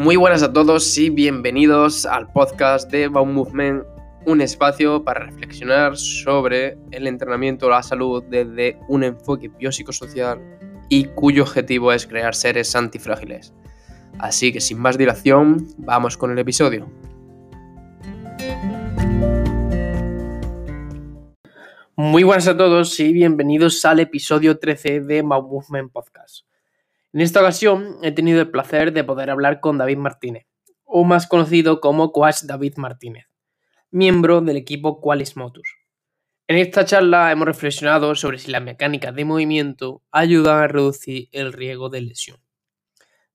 Muy buenas a todos y bienvenidos al podcast de Baum Movement, un espacio para reflexionar sobre el entrenamiento a la salud desde un enfoque biopsicosocial y cuyo objetivo es crear seres antifrágiles. Así que sin más dilación, vamos con el episodio. Muy buenas a todos y bienvenidos al episodio 13 de Baum Movement Podcast. En esta ocasión he tenido el placer de poder hablar con David Martínez, o más conocido como Coach David Martínez, miembro del equipo Qualis Motus. En esta charla hemos reflexionado sobre si las mecánicas de movimiento ayudan a reducir el riesgo de lesión.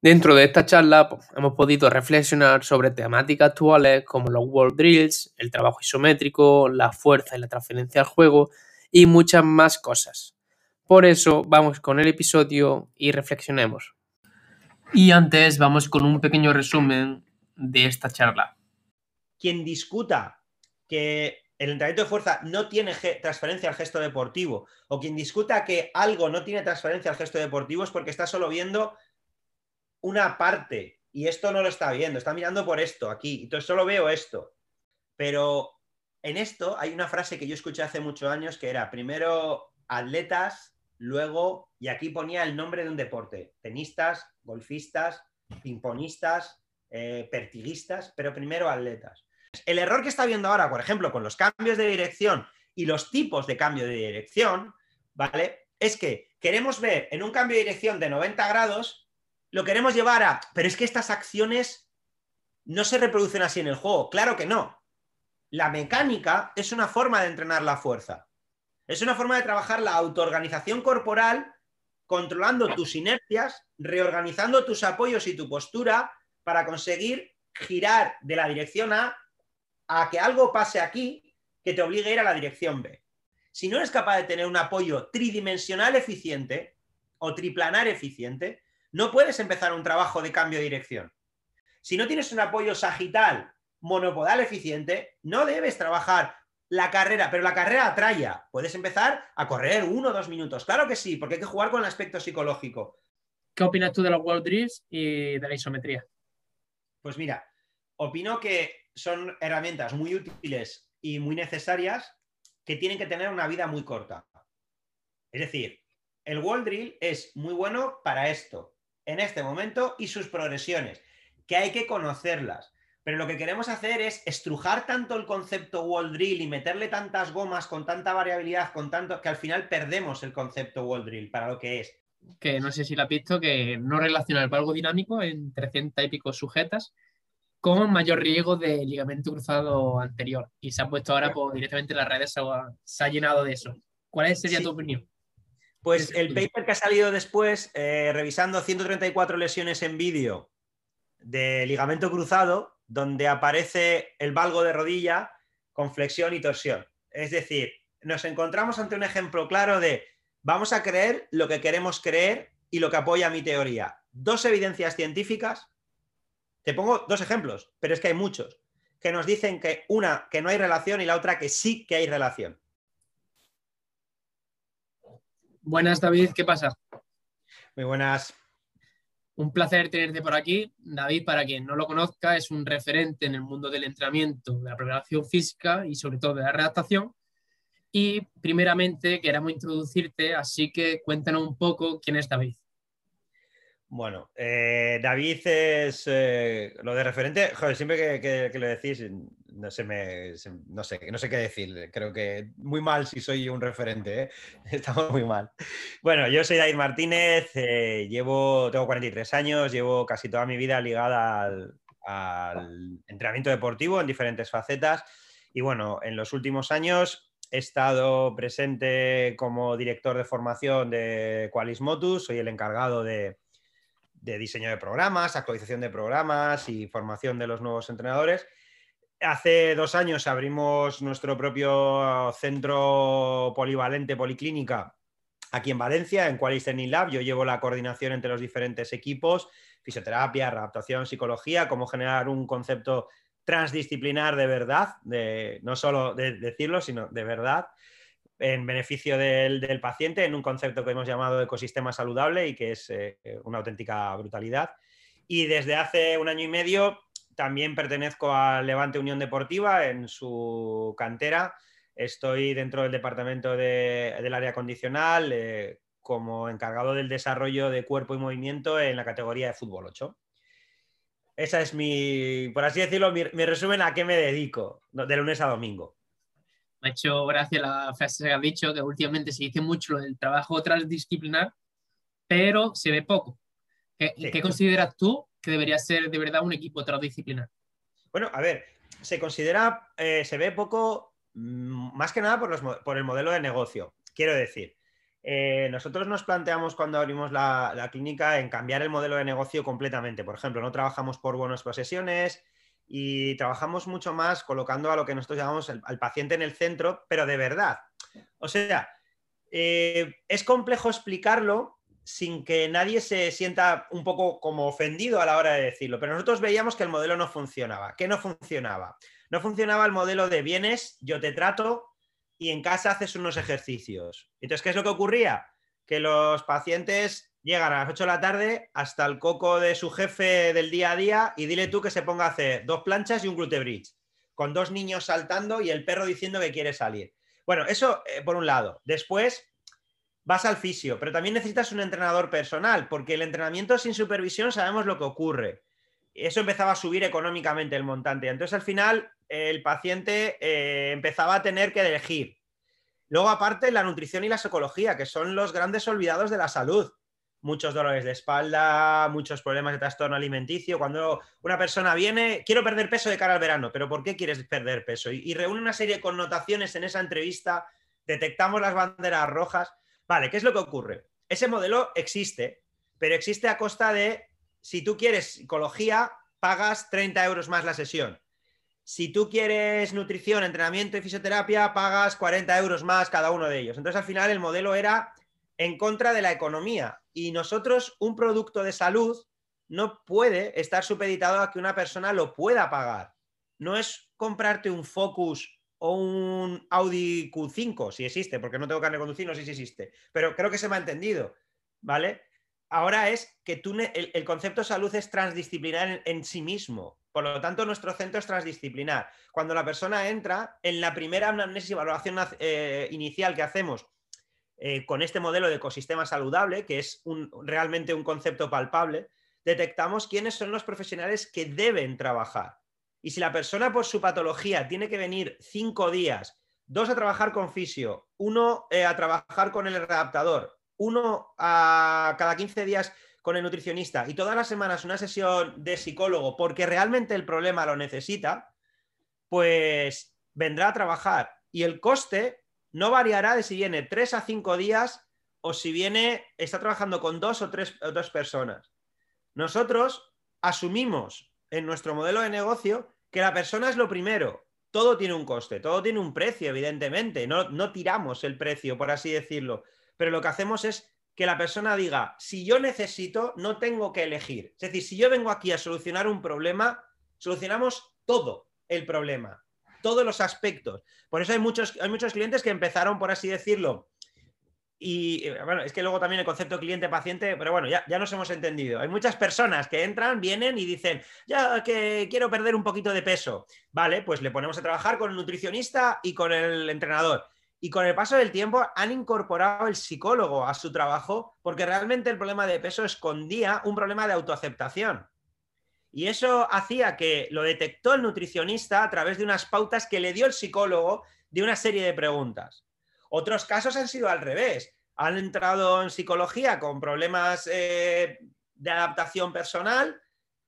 Dentro de esta charla pues, hemos podido reflexionar sobre temáticas actuales como los World Drills, el trabajo isométrico, la fuerza y la transferencia al juego y muchas más cosas. Por eso vamos con el episodio y reflexionemos. Y antes vamos con un pequeño resumen de esta charla. Quien discuta que el entrenamiento de fuerza no tiene transferencia al gesto deportivo o quien discuta que algo no tiene transferencia al gesto deportivo es porque está solo viendo una parte y esto no lo está viendo, está mirando por esto aquí, entonces solo veo esto. Pero en esto hay una frase que yo escuché hace muchos años que era primero atletas, Luego, y aquí ponía el nombre de un deporte, tenistas, golfistas, pingponistas, eh, pertiguistas, pero primero atletas. El error que está viendo ahora, por ejemplo, con los cambios de dirección y los tipos de cambio de dirección, ¿vale? Es que queremos ver en un cambio de dirección de 90 grados, lo queremos llevar a, pero es que estas acciones no se reproducen así en el juego. Claro que no. La mecánica es una forma de entrenar la fuerza. Es una forma de trabajar la autoorganización corporal, controlando tus inercias, reorganizando tus apoyos y tu postura para conseguir girar de la dirección A a que algo pase aquí que te obligue a ir a la dirección B. Si no eres capaz de tener un apoyo tridimensional eficiente o triplanar eficiente, no puedes empezar un trabajo de cambio de dirección. Si no tienes un apoyo sagital monopodal eficiente, no debes trabajar la carrera, pero la carrera atraya. Puedes empezar a correr uno o dos minutos. Claro que sí, porque hay que jugar con el aspecto psicológico. ¿Qué opinas tú de los World Drills y de la isometría? Pues mira, opino que son herramientas muy útiles y muy necesarias que tienen que tener una vida muy corta. Es decir, el World Drill es muy bueno para esto, en este momento y sus progresiones, que hay que conocerlas. Pero lo que queremos hacer es estrujar tanto el concepto wall drill y meterle tantas gomas con tanta variabilidad, con tanto que al final perdemos el concepto wall drill para lo que es. Que no sé si lo has visto, que no relaciona el valgo dinámico en 300 y pico sujetas con mayor riesgo de ligamento cruzado anterior. Y se ha puesto ahora pues, directamente en las redes, se ha, llenado de eso. ¿Cuál sería tu opinión? Pues el paper que ha salido después, eh, revisando 134 lesiones en vídeo de ligamento cruzado, donde aparece el valgo de rodilla con flexión y torsión. Es decir, nos encontramos ante un ejemplo claro de vamos a creer lo que queremos creer y lo que apoya mi teoría. Dos evidencias científicas. Te pongo dos ejemplos, pero es que hay muchos, que nos dicen que una, que no hay relación y la otra, que sí que hay relación. Buenas, David, ¿qué pasa? Muy buenas. Un placer tenerte por aquí. David, para quien no lo conozca, es un referente en el mundo del entrenamiento, de la preparación física y sobre todo de la redactación. Y primeramente queremos introducirte, así que cuéntanos un poco quién es David. Bueno, eh, David es eh, lo de referente, joder, siempre que, lo decís, no sé, me, no sé, no sé qué decir. Creo que muy mal si soy un referente, ¿eh? estamos muy mal. Bueno, yo soy David Martínez, llevo, tengo 43 años, llevo casi toda mi vida ligada al, al entrenamiento deportivo en diferentes facetas. Y bueno, en los últimos años he estado presente como director de formación de Qualis Motus, soy el encargado de de diseño de programas, actualización de programas y formación de los nuevos entrenadores. Hace dos años abrimos nuestro propio centro polivalente, policlínica, aquí en Valencia, en Qualis Lab. Yo llevo la coordinación entre los diferentes equipos, fisioterapia, adaptación, psicología, cómo generar un concepto transdisciplinar de verdad, de, no solo de decirlo, sino de verdad, en beneficio del, paciente en un concepto que hemos llamado ecosistema saludable y que es eh, una auténtica brutalidad. Y desde hace un año y medio también pertenezco a Levante Unión Deportiva en su cantera. Estoy dentro del departamento del área condicional eh, como encargado del desarrollo de cuerpo y movimiento en la categoría de fútbol 8. Esa es mi, por así decirlo, mi, resumen a qué me dedico de lunes a domingo. Me ha hecho gracia la frase que has dicho, que últimamente se dice mucho lo del trabajo transdisciplinar, pero se ve poco. ¿Qué, consideras tú que debería ser de verdad un equipo transdisciplinar? Bueno, a ver, se considera, eh, se ve poco, mm, más que nada por, por el modelo de negocio. Quiero decir, eh, nosotros nos planteamos cuando abrimos la, clínica en cambiar el modelo de negocio completamente. Por ejemplo, no trabajamos por bonos posesiones y trabajamos mucho más colocando a lo que nosotros llamamos al paciente en el centro, pero de verdad. O sea, eh, es complejo explicarlo sin que nadie se sienta un poco como ofendido a la hora de decirlo, pero nosotros veíamos que el modelo no funcionaba. ¿Qué no funcionaba? No funcionaba el modelo de bienes, yo te trato, y en casa haces unos ejercicios. Entonces, ¿qué es lo que ocurría? Que los pacientes llegan a las 8 de la tarde hasta el coco de su jefe del día a día y dile tú que se ponga a hacer dos planchas y un glute bridge, con dos niños saltando y el perro diciendo que quiere salir. Bueno, eso eh, por un lado. Después vas al fisio, pero también necesitas un entrenador personal, porque el entrenamiento sin supervisión sabemos lo que ocurre. Eso empezaba a subir económicamente el montante. Entonces, al final, el paciente eh, empezaba a tener que elegir. Luego, aparte, la nutrición y la psicología, que son los grandes olvidados de la salud. Muchos dolores de espalda, muchos problemas de trastorno alimenticio. Cuando una persona viene, quiero perder peso de cara al verano, pero ¿por qué quieres perder peso? Y, y reúne una serie de connotaciones en esa entrevista, detectamos las banderas rojas. Vale, ¿qué es lo que ocurre? Ese modelo existe, pero existe a costa de, si tú quieres psicología, pagas 30 euros más la sesión. Si tú quieres nutrición, entrenamiento y fisioterapia, pagas 40 euros más cada uno de ellos. Entonces, al final, el modelo era en contra de la economía. Y nosotros, un producto de salud no puede estar supeditado a que una persona lo pueda pagar. No es comprarte un Focus o un Audi Q5, si existe, porque no tengo carne de conducir, no sé si existe. Pero creo que se me ha entendido, ¿vale? Ahora es que tú, el, concepto salud es transdisciplinar en sí mismo. Por lo tanto, nuestro centro es transdisciplinar. Cuando la persona entra, en la primera anamnesis y evaluación eh, inicial que hacemos eh, con este modelo de ecosistema saludable, que es realmente un concepto palpable, detectamos quiénes son los profesionales que deben trabajar. Y si la persona por su patología tiene que venir cinco días, dos a trabajar con fisio, uno eh, a trabajar con el readaptador, uno a cada 15 días con el nutricionista y todas las semanas una sesión de psicólogo porque realmente el problema lo necesita, pues vendrá a trabajar y el coste no variará de si viene tres a cinco días o si viene, está trabajando con dos o tres o dos personas. Nosotros asumimos en nuestro modelo de negocio que la persona es lo primero. Todo tiene un coste, todo tiene un precio, evidentemente. No, no tiramos el precio, por así decirlo. Pero lo que hacemos es que la persona diga, si yo necesito, no tengo que elegir. Es decir, si yo vengo aquí a solucionar un problema, solucionamos todo el problema, todos los aspectos. Por eso hay muchos, hay muchos clientes que empezaron, por así decirlo, y eh, bueno, es que luego también el concepto cliente-paciente, pero bueno, ya, ya nos hemos entendido. Hay muchas personas que entran, vienen y dicen, ya que quiero perder un poquito de peso. Vale, pues le ponemos a trabajar con el nutricionista y con el entrenador. Y con el paso del tiempo han incorporado el psicólogo a su trabajo porque realmente el problema de peso escondía un problema de autoaceptación. Y eso hacía que lo detectó el nutricionista a través de unas pautas que le dio el psicólogo de una serie de preguntas. Otros casos han sido al revés. Han entrado en psicología con problemas eh, de adaptación personal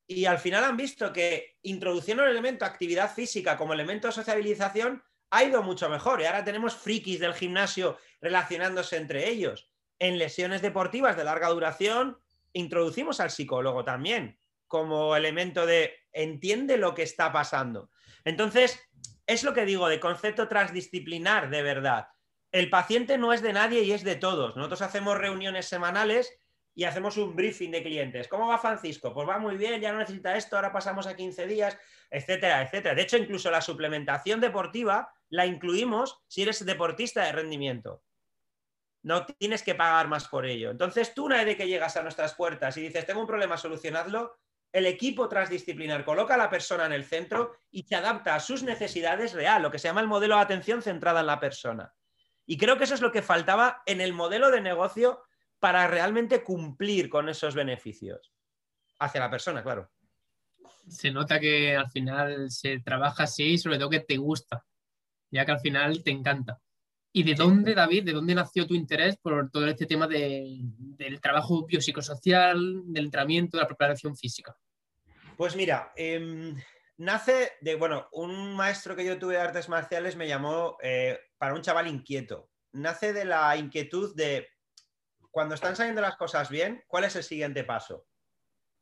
y al final han visto que introduciendo el elemento actividad física como elemento de sociabilización ha ido mucho mejor y ahora tenemos frikis del gimnasio relacionándose entre ellos. En lesiones deportivas de larga duración, introducimos al psicólogo también como elemento de entiende lo que está pasando. Entonces, es lo que digo de concepto transdisciplinar de verdad. El paciente no es de nadie y es de todos. Nosotros hacemos reuniones semanales y hacemos un briefing de clientes. ¿Cómo va Francisco? Pues va muy bien, ya no necesita esto, ahora pasamos a 15 días, etcétera, etcétera. De hecho, incluso la suplementación deportiva la incluimos si eres deportista de rendimiento. No tienes que pagar más por ello. Entonces, tú una vez que llegas a nuestras puertas y dices, tengo un problema, solucionadlo, el equipo transdisciplinar coloca a la persona en el centro y se adapta a sus necesidades real, lo que se llama el modelo de atención centrada en la persona. Y creo que eso es lo que faltaba en el modelo de negocio para realmente cumplir con esos beneficios. Hacia la persona, claro. Se nota que al final se trabaja así y sobre todo que te gusta, ya que al final te encanta. ¿Y de dónde, David, de dónde nació tu interés por todo este tema del trabajo biopsicosocial, del entrenamiento, de la preparación física? Pues mira, em, nace de, bueno, un maestro que yo tuve de artes marciales me llamó eh, para un chaval inquieto. Nace de la inquietud de, cuando están saliendo las cosas bien, ¿cuál es el siguiente paso?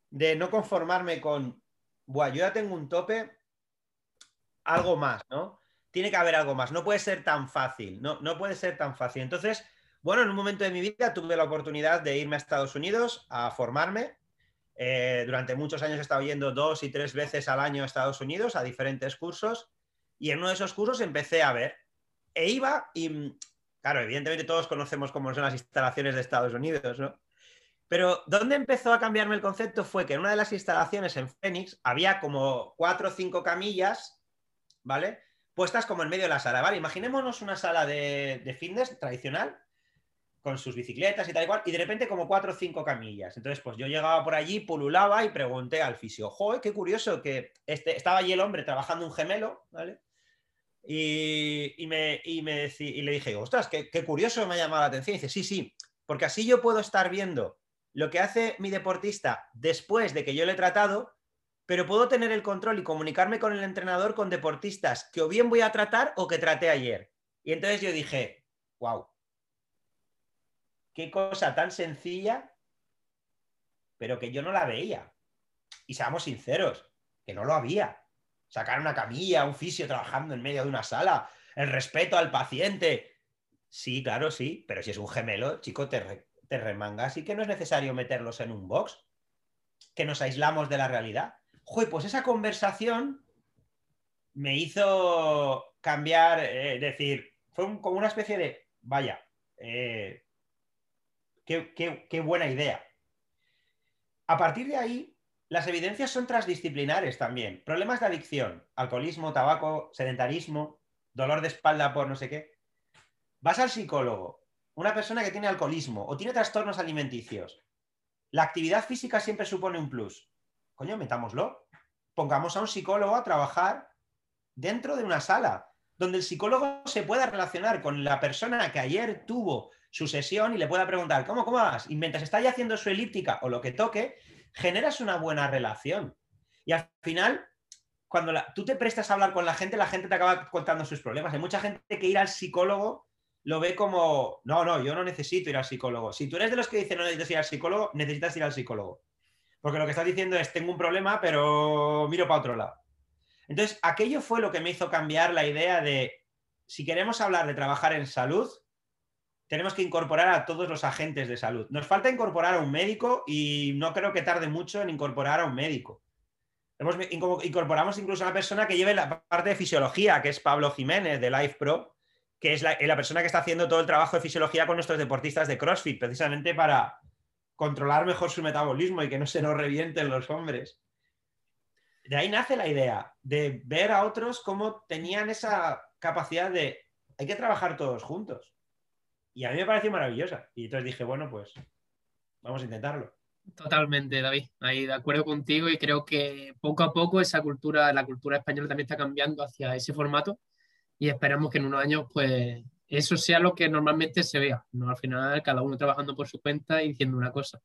De no conformarme con, bueno, yo ya tengo un tope, algo más, ¿no? Tiene que haber algo más, no puede ser tan fácil, no, no puede ser tan fácil. Entonces, bueno, en un momento de mi vida tuve la oportunidad de irme a Estados Unidos a formarme eh, durante muchos años he estado yendo dos y tres veces al año a Estados Unidos a diferentes cursos y en uno de esos cursos empecé a ver. E iba y, claro, evidentemente todos conocemos cómo son las instalaciones de Estados Unidos, ¿no? Pero donde empezó a cambiarme el concepto fue que en una de las instalaciones en Phoenix había como cuatro o cinco camillas, ¿vale? Puestas como en medio de la sala, ¿vale? Imaginémonos una sala de, de tradicional con sus bicicletas y tal y cual, y de repente como cuatro o cinco camillas. Entonces, pues yo llegaba por allí, pululaba y pregunté al fisio, joder, qué curioso que este, estaba allí el hombre trabajando un gemelo, ¿vale? Y, me, y, me y le dije, ostras, qué, qué, curioso me ha llamado la atención. Y dice, sí, sí, porque así yo puedo estar viendo lo que hace mi deportista después de que yo le he tratado, pero puedo tener el control y comunicarme con el entrenador con deportistas que o bien voy a tratar o que traté ayer. Y entonces yo dije, wow, qué cosa tan sencilla, pero que yo no la veía. Y seamos sinceros, que no lo había. Sacar una camilla, un fisio trabajando en medio de una sala, el respeto al paciente. Sí, claro, sí, pero si es un gemelo, chico, te, te remangas y que no es necesario meterlos en un box, que nos aislamos de la realidad. Joder, pues esa conversación me hizo cambiar, eh, decir, fue como una especie de, vaya, eh, Qué, buena idea. A partir de ahí, las evidencias son transdisciplinares también. Problemas de adicción, alcoholismo, tabaco, sedentarismo, dolor de espalda por no sé qué. Vas al psicólogo, una persona que tiene alcoholismo o tiene trastornos alimenticios. La actividad física siempre supone un plus. Coño, metámoslo. Pongamos a un psicólogo a trabajar dentro de una sala, donde el psicólogo se pueda relacionar con la persona que ayer tuvo su sesión y le pueda preguntar, ¿cómo, cómo vas? Y mientras está ya haciendo su elíptica o lo que toque, generas una buena relación. Y al final, cuando tú te prestas a hablar con la gente, la gente te acaba contando sus problemas. Hay mucha gente que ir al psicólogo lo ve como, no, no, yo no necesito ir al psicólogo. Si tú eres de los que dicen no necesitas ir al psicólogo, necesitas ir al psicólogo. Porque lo que estás diciendo es, tengo un problema, pero miro para otro lado. Entonces, aquello fue lo que me hizo cambiar la idea de, si queremos hablar de trabajar en salud, tenemos que incorporar a todos los agentes de salud. Nos falta incorporar a un médico y no creo que tarde mucho en incorporar a un médico. Hemos, incorporamos incluso a una persona que lleve la parte de fisiología, que es Pablo Jiménez de Life Pro, que es la, la persona que está haciendo todo el trabajo de fisiología con nuestros deportistas de CrossFit, precisamente para controlar mejor su metabolismo y que no se nos revienten los hombres. De ahí nace la idea de ver a otros cómo tenían esa capacidad de hay que trabajar todos juntos. Y a mí me pareció maravillosa. Y entonces dije, bueno, pues vamos a intentarlo. Totalmente, David. Ahí de acuerdo contigo y creo que poco a poco esa cultura, la cultura española también está cambiando hacia ese formato y esperamos que en unos años pues eso sea lo que normalmente se vea, ¿no? Al final cada uno trabajando por su cuenta y diciendo una cosa.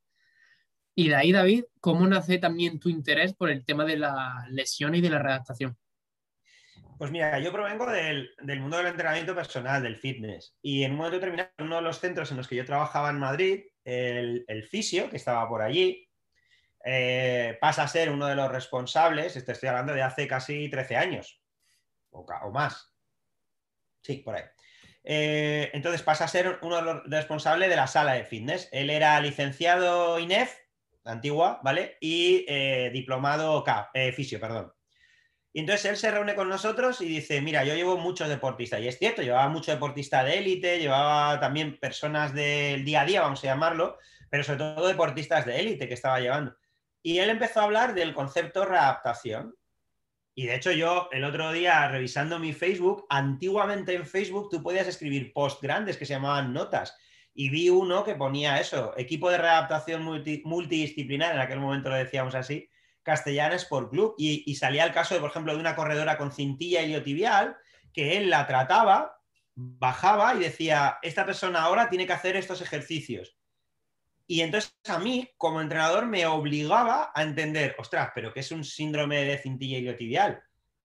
Y de ahí, David, ¿cómo nace también tu interés por el tema de la lesión y de la redactación? Pues mira, yo provengo del, mundo del entrenamiento personal, del fitness. Y en un momento determinado, uno de los centros en los que yo trabajaba en Madrid, el, fisio, que estaba por allí, eh, pasa a ser uno de los responsables, estoy hablando de hace casi 13 años, o, más. Sí, por ahí. Eh, entonces pasa a ser uno de los responsables de la sala de fitness. Él era licenciado INEF, antigua, ¿vale? Y eh, diplomado K, fisio, perdón. Y entonces él se reúne con nosotros y dice, mira, yo llevo muchos deportistas. Y es cierto, llevaba mucho deportista de élite, llevaba también personas del día a día, vamos a llamarlo, pero sobre todo deportistas de élite que estaba llevando. Y él empezó a hablar del concepto readaptación. Y de hecho yo el otro día revisando mi Facebook, antiguamente en Facebook tú podías escribir posts grandes que se llamaban notas. Y vi uno que ponía eso, equipo de readaptación multidisciplinar, en aquel momento lo decíamos así, Castellana Sport Club. Y, salía el caso, de, por ejemplo, de una corredora con cintilla iliotibial, que él la trataba, bajaba y decía, esta persona ahora tiene que hacer estos ejercicios. Y entonces a mí, como entrenador, me obligaba a entender, ostras, pero que es un síndrome de cintilla iliotibial.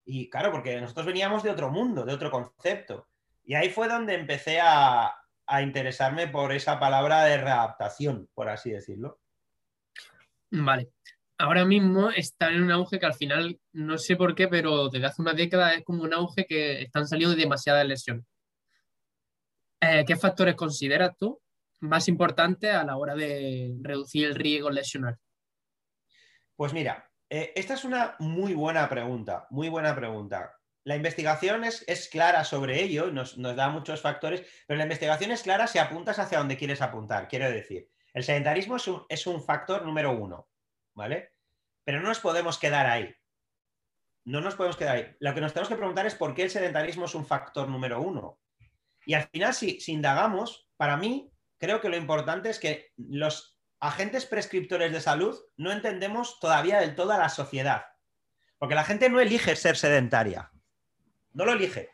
Y claro, porque nosotros veníamos de otro mundo, de otro concepto. Y ahí fue donde empecé a, interesarme por esa palabra de readaptación, por así decirlo. Vale. Ahora mismo está en un auge que al final, no sé por qué, pero desde hace una década es como un auge que están saliendo demasiadas lesiones. Eh, ¿Qué factores consideras tú más importante a la hora de reducir el riesgo lesional? Pues mira, eh, esta es una muy buena pregunta, muy buena pregunta. La investigación es, clara sobre ello, nos, nos, da muchos factores, pero la investigación es clara si apuntas hacia donde quieres apuntar. Quiero decir, el sedentarismo es un, es un factor número uno, ¿vale? Pero no nos podemos quedar ahí. No nos podemos quedar ahí. Lo que nos tenemos que preguntar es por qué el sedentarismo es un factor número uno. Y al final, si, indagamos, para mí, creo que lo importante es que los agentes prescriptores de salud no entendemos todavía del todo a la sociedad. Porque la gente no elige ser sedentaria. No lo elige.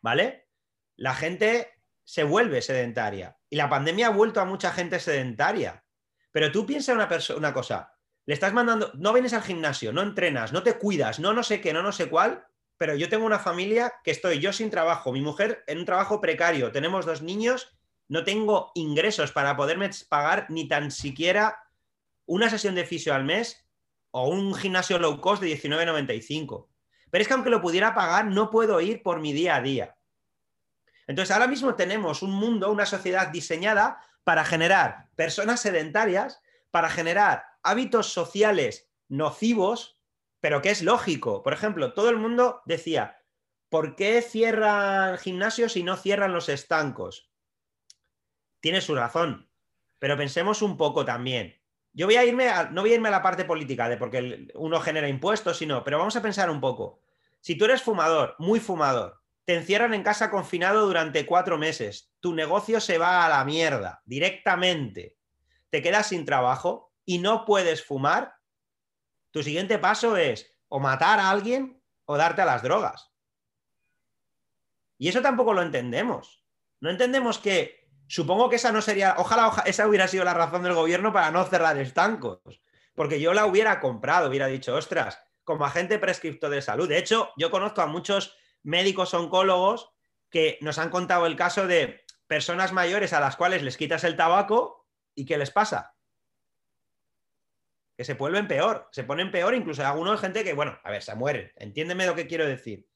¿Vale? La gente se vuelve sedentaria. Y la pandemia ha vuelto a mucha gente sedentaria. Pero tú piensa una, una cosa. Le estás mandando, no vienes al gimnasio, no entrenas, no te cuidas, no no sé qué, no no sé cuál, pero yo tengo una familia que estoy yo sin trabajo, mi mujer en un trabajo precario, tenemos dos niños no tengo ingresos para poderme pagar ni tan siquiera una sesión de fisio al mes o un gimnasio low cost de 19,95. Pero es que aunque lo pudiera pagar, no puedo ir por mi día a día. Entonces, ahora mismo tenemos un mundo, una sociedad diseñada para generar personas sedentarias, para generar hábitos sociales nocivos, pero que es lógico. Por ejemplo, todo el mundo decía, ¿por qué cierran gimnasios y no cierran los estancos? tiene su razón. Pero pensemos un poco también. Yo voy a irme, a, no voy a irme a la parte política de porque uno genera impuestos, sino, pero vamos a pensar un poco. Si tú eres fumador, muy fumador, te encierran en casa confinado durante cuatro meses, tu negocio se va a la mierda directamente, te quedas sin trabajo y no puedes fumar, tu siguiente paso es o matar a alguien o darte a las drogas. Y eso tampoco lo entendemos. No entendemos que Supongo que esa no sería, ojalá, esa hubiera sido la razón del gobierno para no cerrar estancos, porque yo la hubiera comprado, hubiera dicho, ostras, como agente prescripto de salud. De hecho, yo conozco a muchos médicos oncólogos que nos han contado el caso de personas mayores a las cuales les quitas el tabaco y ¿qué les pasa? Que se vuelven peor, se ponen peor, incluso hay algunos gente que, bueno, a ver, se mueren, entiéndeme lo que quiero decir.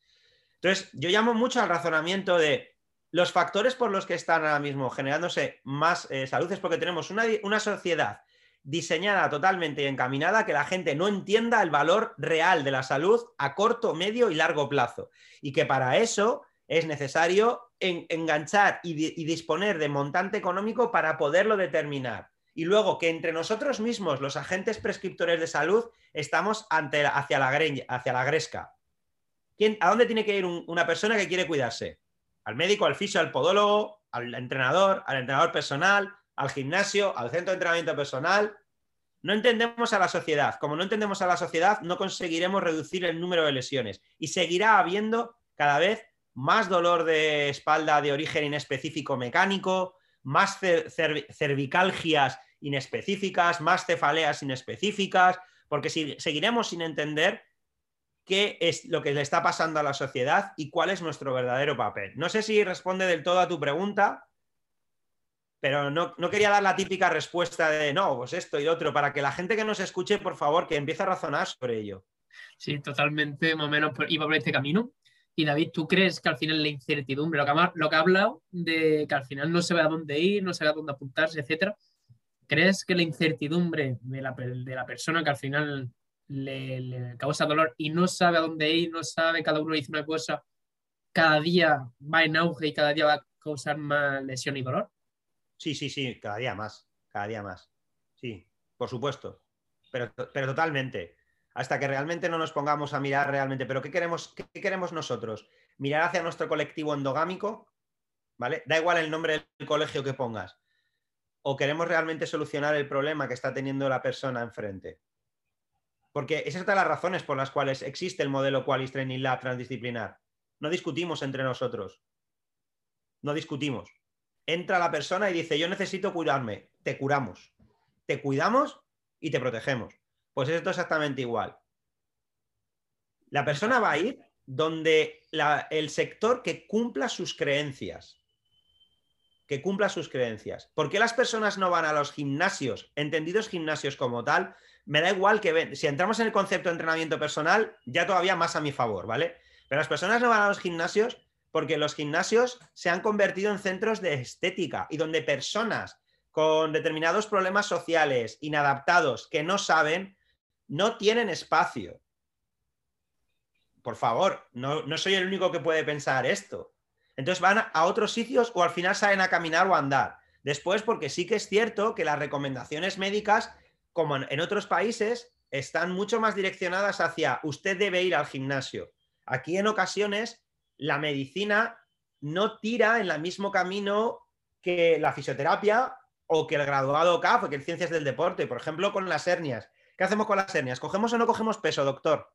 Entonces, yo llamo mucho al razonamiento de los factores por los que están ahora mismo generándose más eh, salud es porque tenemos una, una sociedad diseñada totalmente y encaminada a que la gente no entienda el valor real de la salud a corto, medio y largo plazo. Y que para eso es necesario enganchar y, disponer de montante económico para poderlo determinar. Y luego que entre nosotros mismos, los agentes prescriptores de salud, estamos ante, hacia, la, hacia la gresca. ¿Quién, ¿A dónde tiene que ir una persona que quiere cuidarse? al médico, al fisio, al podólogo, al entrenador, al entrenador personal, al gimnasio, al centro de entrenamiento personal. No entendemos a la sociedad. Como no entendemos a la sociedad, no conseguiremos reducir el número de lesiones y seguirá habiendo cada vez más dolor de espalda de origen inespecífico mecánico, más cervicalgias inespecíficas, más cefaleas inespecíficas, porque si, seguiremos sin entender qué es lo que le está pasando a la sociedad y cuál es nuestro verdadero papel. No sé si responde del todo a tu pregunta, pero no, quería dar la típica respuesta de no, pues esto y otro, para que la gente que nos escuche, por favor, que empiece a razonar sobre ello. Sí, totalmente, más o menos iba por este camino. Y David, ¿tú crees que al final la incertidumbre, lo que, ha, hablado de que al final no se ve a dónde ir, no se ve a dónde apuntarse, etcétera, ¿crees que la incertidumbre de la, persona que al final le, causa dolor y no sabe a dónde ir, no sabe, cada uno dice una cosa, cada día va en auge y cada día va a causar más lesión y dolor. Sí, sí, sí, cada día más, cada día más. Sí, por supuesto. pero, pero totalmente. Hasta que realmente no nos pongamos a mirar realmente, pero ¿qué queremos, qué queremos nosotros? Mirar hacia nuestro colectivo endogámico, ¿vale? Da igual el nombre del colegio que pongas. O queremos realmente solucionar el problema que está teniendo la persona enfrente. Porque esa es de las razones por las cuales existe el modelo Qualis Training Lab transdisciplinar. No discutimos entre nosotros. No discutimos. Entra la persona y dice, yo necesito curarme. Te curamos. Te cuidamos y te protegemos. Pues esto es exactamente igual. La persona va a ir donde el sector que cumpla sus creencias. Que cumpla sus creencias. ¿Por qué las personas no van a los gimnasios, entendidos gimnasios como tal? Me da igual que ven. Si entramos en el concepto de entrenamiento personal, ya todavía más a mi favor, ¿vale? Pero las personas no van a los gimnasios porque los gimnasios se han convertido en centros de estética y donde personas con determinados problemas sociales, inadaptados, que no saben, no tienen espacio. Por favor, no, no, soy el único que puede pensar esto. Entonces van a otros sitios o al final salen a caminar o andar. Después, porque sí que es cierto que las recomendaciones médicas, como en otros países, están mucho más direccionadas hacia usted debe ir al gimnasio. Aquí en ocasiones la medicina no tira en el mismo camino que la fisioterapia o que el graduado CAF que el ciencias del deporte. Por ejemplo, con las hernias. ¿Qué hacemos con las hernias? ¿Cogemos o no cogemos peso, doctor?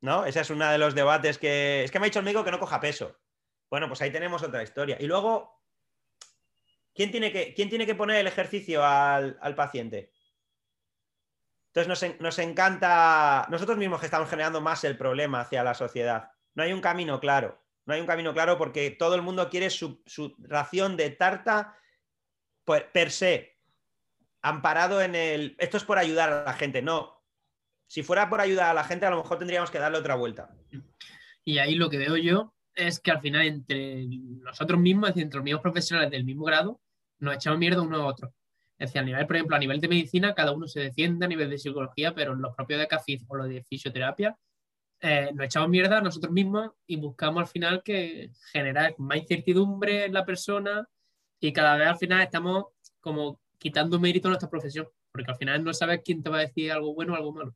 ¿No? Ese es uno de los debates que... Es que me ha dicho el médico que no coja peso. Bueno, pues ahí tenemos otra historia. Y luego, ¿quién tiene que, quién tiene que poner el ejercicio al, paciente? Entonces nos, encanta, nosotros mismos que estamos generando más el problema hacia la sociedad. No hay un camino claro. No hay un camino claro porque todo el mundo quiere su, su ración de tarta per se amparado en el, esto es por ayudar a la gente, no. Si fuera por ayudar a la gente, a lo mejor tendríamos que darle otra vuelta. Y ahí lo que veo yo es que al final entre nosotros mismos, entre los mismos profesionales del mismo grado, nos echamos mierda uno a otro. Es decir, a nivel, por ejemplo, a nivel de medicina, cada uno se defiende a nivel de psicología, pero los propios de CAFID o los de fisioterapia, eh, nos echamos mierda a nosotros mismos y buscamos al final que generar más incertidumbre en la persona y cada vez al final estamos como quitando mérito a nuestra profesión, porque al final no sabes quién te va a decir algo bueno o algo malo.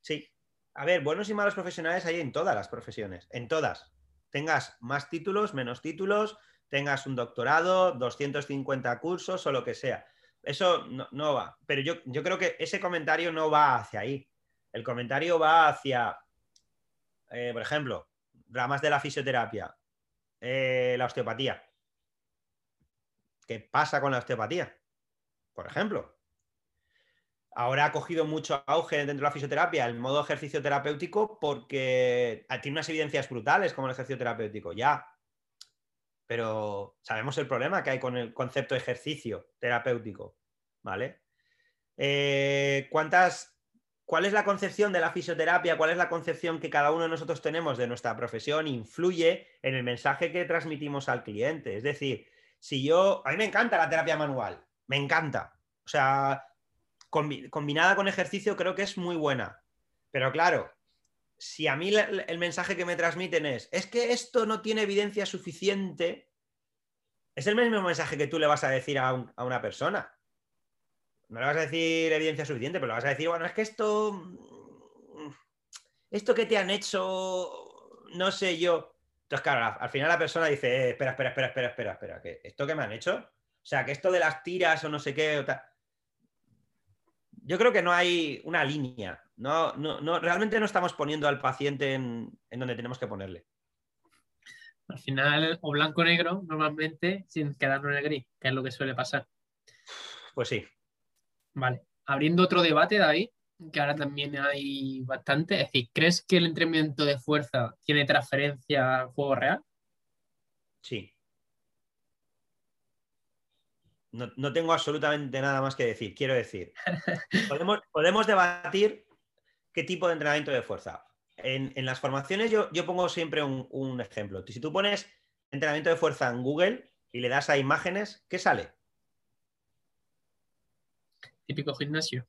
Sí. A ver, buenos y malos profesionales hay en todas las profesiones, en todas. Tengas más títulos, menos títulos, tengas un doctorado, 250 cursos o lo que sea. Eso no, va. Pero yo, yo creo que ese comentario no va hacia ahí. El comentario va hacia, eh, por ejemplo, ramas de la fisioterapia, eh, la osteopatía. ¿Qué pasa con la osteopatía? Por ejemplo. Ahora ha cogido mucho auge dentro de la fisioterapia el modo ejercicio terapéutico porque tiene unas evidencias brutales como el ejercicio terapéutico, ya. Pero sabemos el problema que hay con el concepto de ejercicio terapéutico, ¿vale? Eh, ¿Cuántas, ¿Cuál es la concepción de la fisioterapia? ¿Cuál es la concepción que cada uno de nosotros tenemos de nuestra profesión? Influye en el mensaje que transmitimos al cliente. Es decir, si yo, a mí me encanta la terapia manual, me encanta. O sea, combinada con ejercicio creo que es muy buena. Pero claro, si a mí el mensaje que me transmiten es, es que esto no tiene evidencia suficiente, es el mismo mensaje que tú le vas a decir a, una persona. No le vas a decir evidencia suficiente, pero le vas a decir, bueno, es que esto, esto que te han hecho, no sé yo. Entonces, claro, al final la persona dice, eh, espera, espera, espera, espera, espera, espera, que esto que me han hecho o sea, que esto de las tiras o no sé qué. Yo creo que no hay una línea. No, no, realmente no estamos poniendo al paciente en, donde tenemos que ponerle. Al final, o blanco o negro, normalmente, sin quedarnos en el gris, que es lo que suele pasar. Pues sí. Vale. Abriendo otro debate, David, que ahora también hay bastante. Es decir, ¿crees que el entrenamiento de fuerza tiene transferencia al juego real? Sí. No, tengo absolutamente nada más que decir. Quiero decir, podemos, debatir qué tipo de entrenamiento de fuerza. En, las formaciones yo, pongo siempre un, ejemplo. Si tú pones entrenamiento de fuerza en Google y le das a imágenes, ¿qué sale? Típico gimnasio.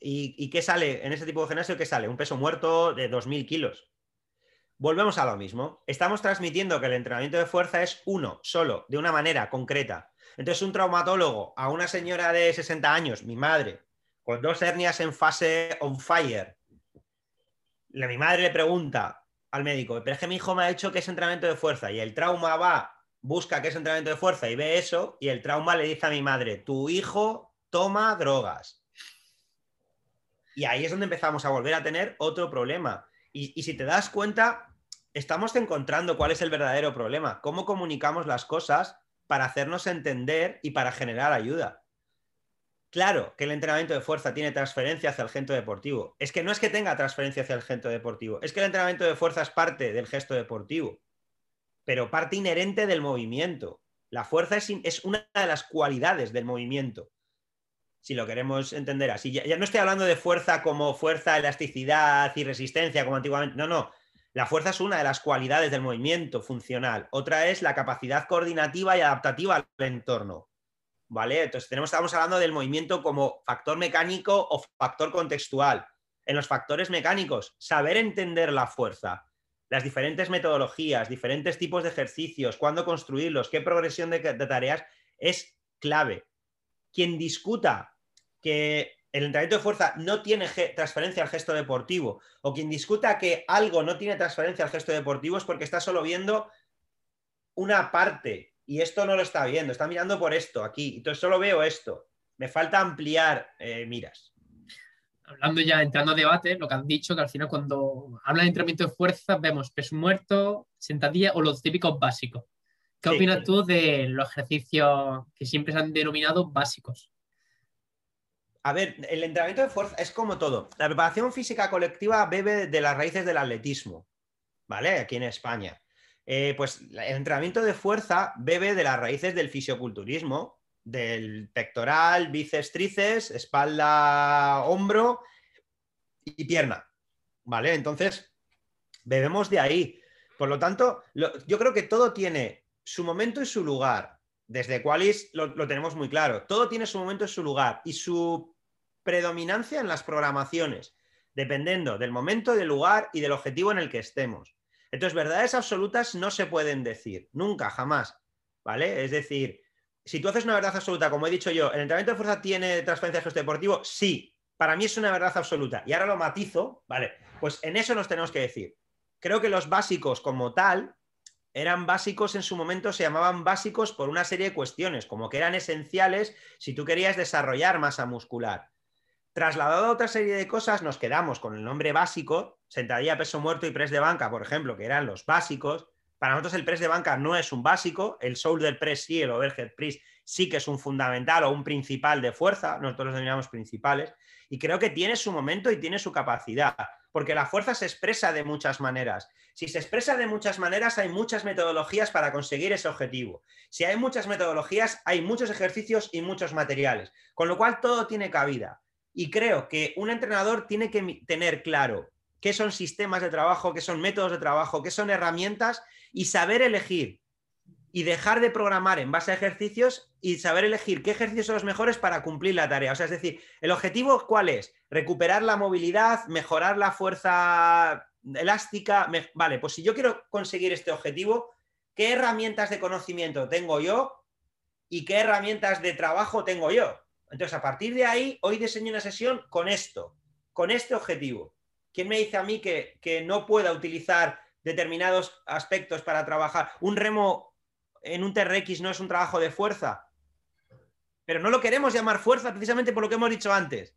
¿Y, ¿Y, qué sale en ese tipo de gimnasio? ¿Qué sale? Un peso muerto de 2.000 kilos. Volvemos a lo mismo. Estamos transmitiendo que el entrenamiento de fuerza es uno, solo, de una manera concreta. Entonces, un traumatólogo a una señora de 60 años, mi madre, con dos hernias en fase on fire, mi madre le pregunta al médico, pero es que mi hijo me ha dicho que es entrenamiento de fuerza y el trauma va, busca que es entrenamiento de fuerza y ve eso y el trauma le dice a mi madre, tu hijo toma drogas. Y ahí es donde empezamos a volver a tener otro problema. Y si te das cuenta, estamos encontrando cuál es el verdadero problema, cómo comunicamos las cosas para hacernos entender y para generar ayuda. Claro que el entrenamiento de fuerza tiene transferencia hacia el gesto deportivo. Es que no es que tenga transferencia hacia el gesto deportivo, es que el entrenamiento de fuerza es parte del gesto deportivo, pero parte inherente del movimiento. La fuerza es, una de las cualidades del movimiento, si lo queremos entender así. Ya, ya no estoy hablando de fuerza como fuerza, elasticidad y resistencia como antiguamente. No, no. La fuerza es una de las cualidades del movimiento funcional. Otra es la capacidad coordinativa y adaptativa al entorno. ¿vale? Entonces estamos hablando del movimiento como factor mecánico o factor contextual. En los factores mecánicos, saber entender la fuerza, las diferentes metodologías, diferentes tipos de ejercicios, cuándo construirlos, qué progresión de, tareas, es clave. Quien discuta que el entrenamiento de fuerza no tiene transferencia al gesto deportivo o quien discuta que algo no tiene transferencia al gesto deportivo es porque está solo viendo una parte y esto no lo está viendo, está mirando por esto aquí, entonces solo veo esto. Me falta ampliar eh, miras. Hablando ya, entrando a debate, lo que han dicho, que al final cuando habla de entrenamiento de fuerza vemos peso muerto, sentadilla o los típicos básicos. ¿Qué opinas tú de los ejercicios que siempre se han denominado básicos? A ver, el entrenamiento de fuerza es como todo. La preparación física colectiva bebe de las raíces del atletismo, ¿vale? Aquí en España. Eh, pues el entrenamiento de fuerza bebe de las raíces del fisioculturismo, del pectoral, bíceps, tríceps, espalda, hombro y pierna. ¿Vale? Entonces, bebemos de ahí. Por lo tanto, yo creo que todo tiene su momento y su lugar. Desde Qualis lo, lo tenemos muy claro. Todo tiene su momento y su lugar. Y su predominancia en las programaciones, dependiendo del momento, del lugar y del objetivo en el que estemos. Entonces, verdades absolutas no se pueden decir, nunca, jamás. ¿Vale? Es decir, si tú haces una verdad absoluta, como he dicho yo, ¿el entrenamiento de fuerza tiene transferencia de gesto deportivo? Sí, para mí es una verdad absoluta. Y ahora lo matizo, ¿vale? Pues en eso nos tenemos que decir. Creo que los básicos como tal eran básicos en su momento, se llamaban básicos por una serie de cuestiones, como que eran esenciales si tú querías desarrollar masa muscular. Trasladado a otra serie de cosas, nos quedamos con el nombre básico, sentadilla, peso muerto y press de banca, por ejemplo, que eran los básicos. Para nosotros el press de banca no es un básico, el shoulder press sí, el overhead press sí que es un fundamental o un principal de fuerza, nosotros los denominamos principales, y creo que tiene su momento y tiene su capacidad, porque la fuerza se expresa de muchas maneras. Si se expresa de muchas maneras, hay muchas metodologías para conseguir ese objetivo. Si hay muchas metodologías, hay muchos ejercicios y muchos materiales, con lo cual todo tiene cabida. Y creo que un entrenador tiene que tener claro qué son sistemas de trabajo, qué son métodos de trabajo, qué son herramientas y saber elegir y dejar de programar en base a ejercicios y saber elegir qué ejercicios son los mejores para cumplir la tarea. O sea, es decir, el objetivo cuál es? Recuperar la movilidad, mejorar la fuerza elástica. Vale, pues si yo quiero conseguir este objetivo, ¿qué herramientas de conocimiento tengo yo y qué herramientas de trabajo tengo yo? Entonces, a partir de ahí, hoy diseño una sesión con esto, con este objetivo. ¿Quién me dice a mí que, no pueda utilizar determinados aspectos para trabajar? Un remo en un TRX no es un trabajo de fuerza, pero no lo queremos llamar fuerza precisamente por lo que hemos dicho antes.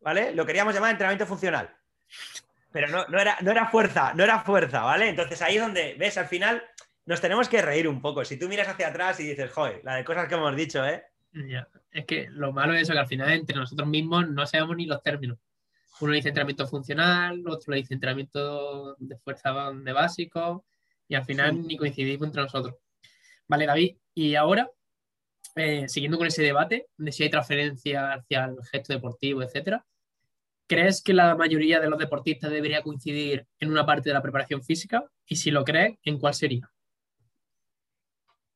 ¿Vale? Lo queríamos llamar entrenamiento funcional. Pero no, no, era, no era fuerza, no era fuerza, ¿vale? Entonces ahí es donde, ves, al final nos tenemos que reír un poco. Si tú miras hacia atrás y dices, joder, la de cosas que hemos dicho, ¿eh? Es que lo malo es eso, que al final entre nosotros mismos no sabemos ni los términos. Uno dice entrenamiento funcional, otro dice entrenamiento de fuerza de básico, y al final ni coincidimos entre nosotros. Vale, David, y ahora, eh, siguiendo con ese debate de si hay transferencia hacia el gesto deportivo, etcétera, ¿crees que la mayoría de los deportistas debería coincidir en una parte de la preparación física? Y si lo crees, ¿en cuál sería?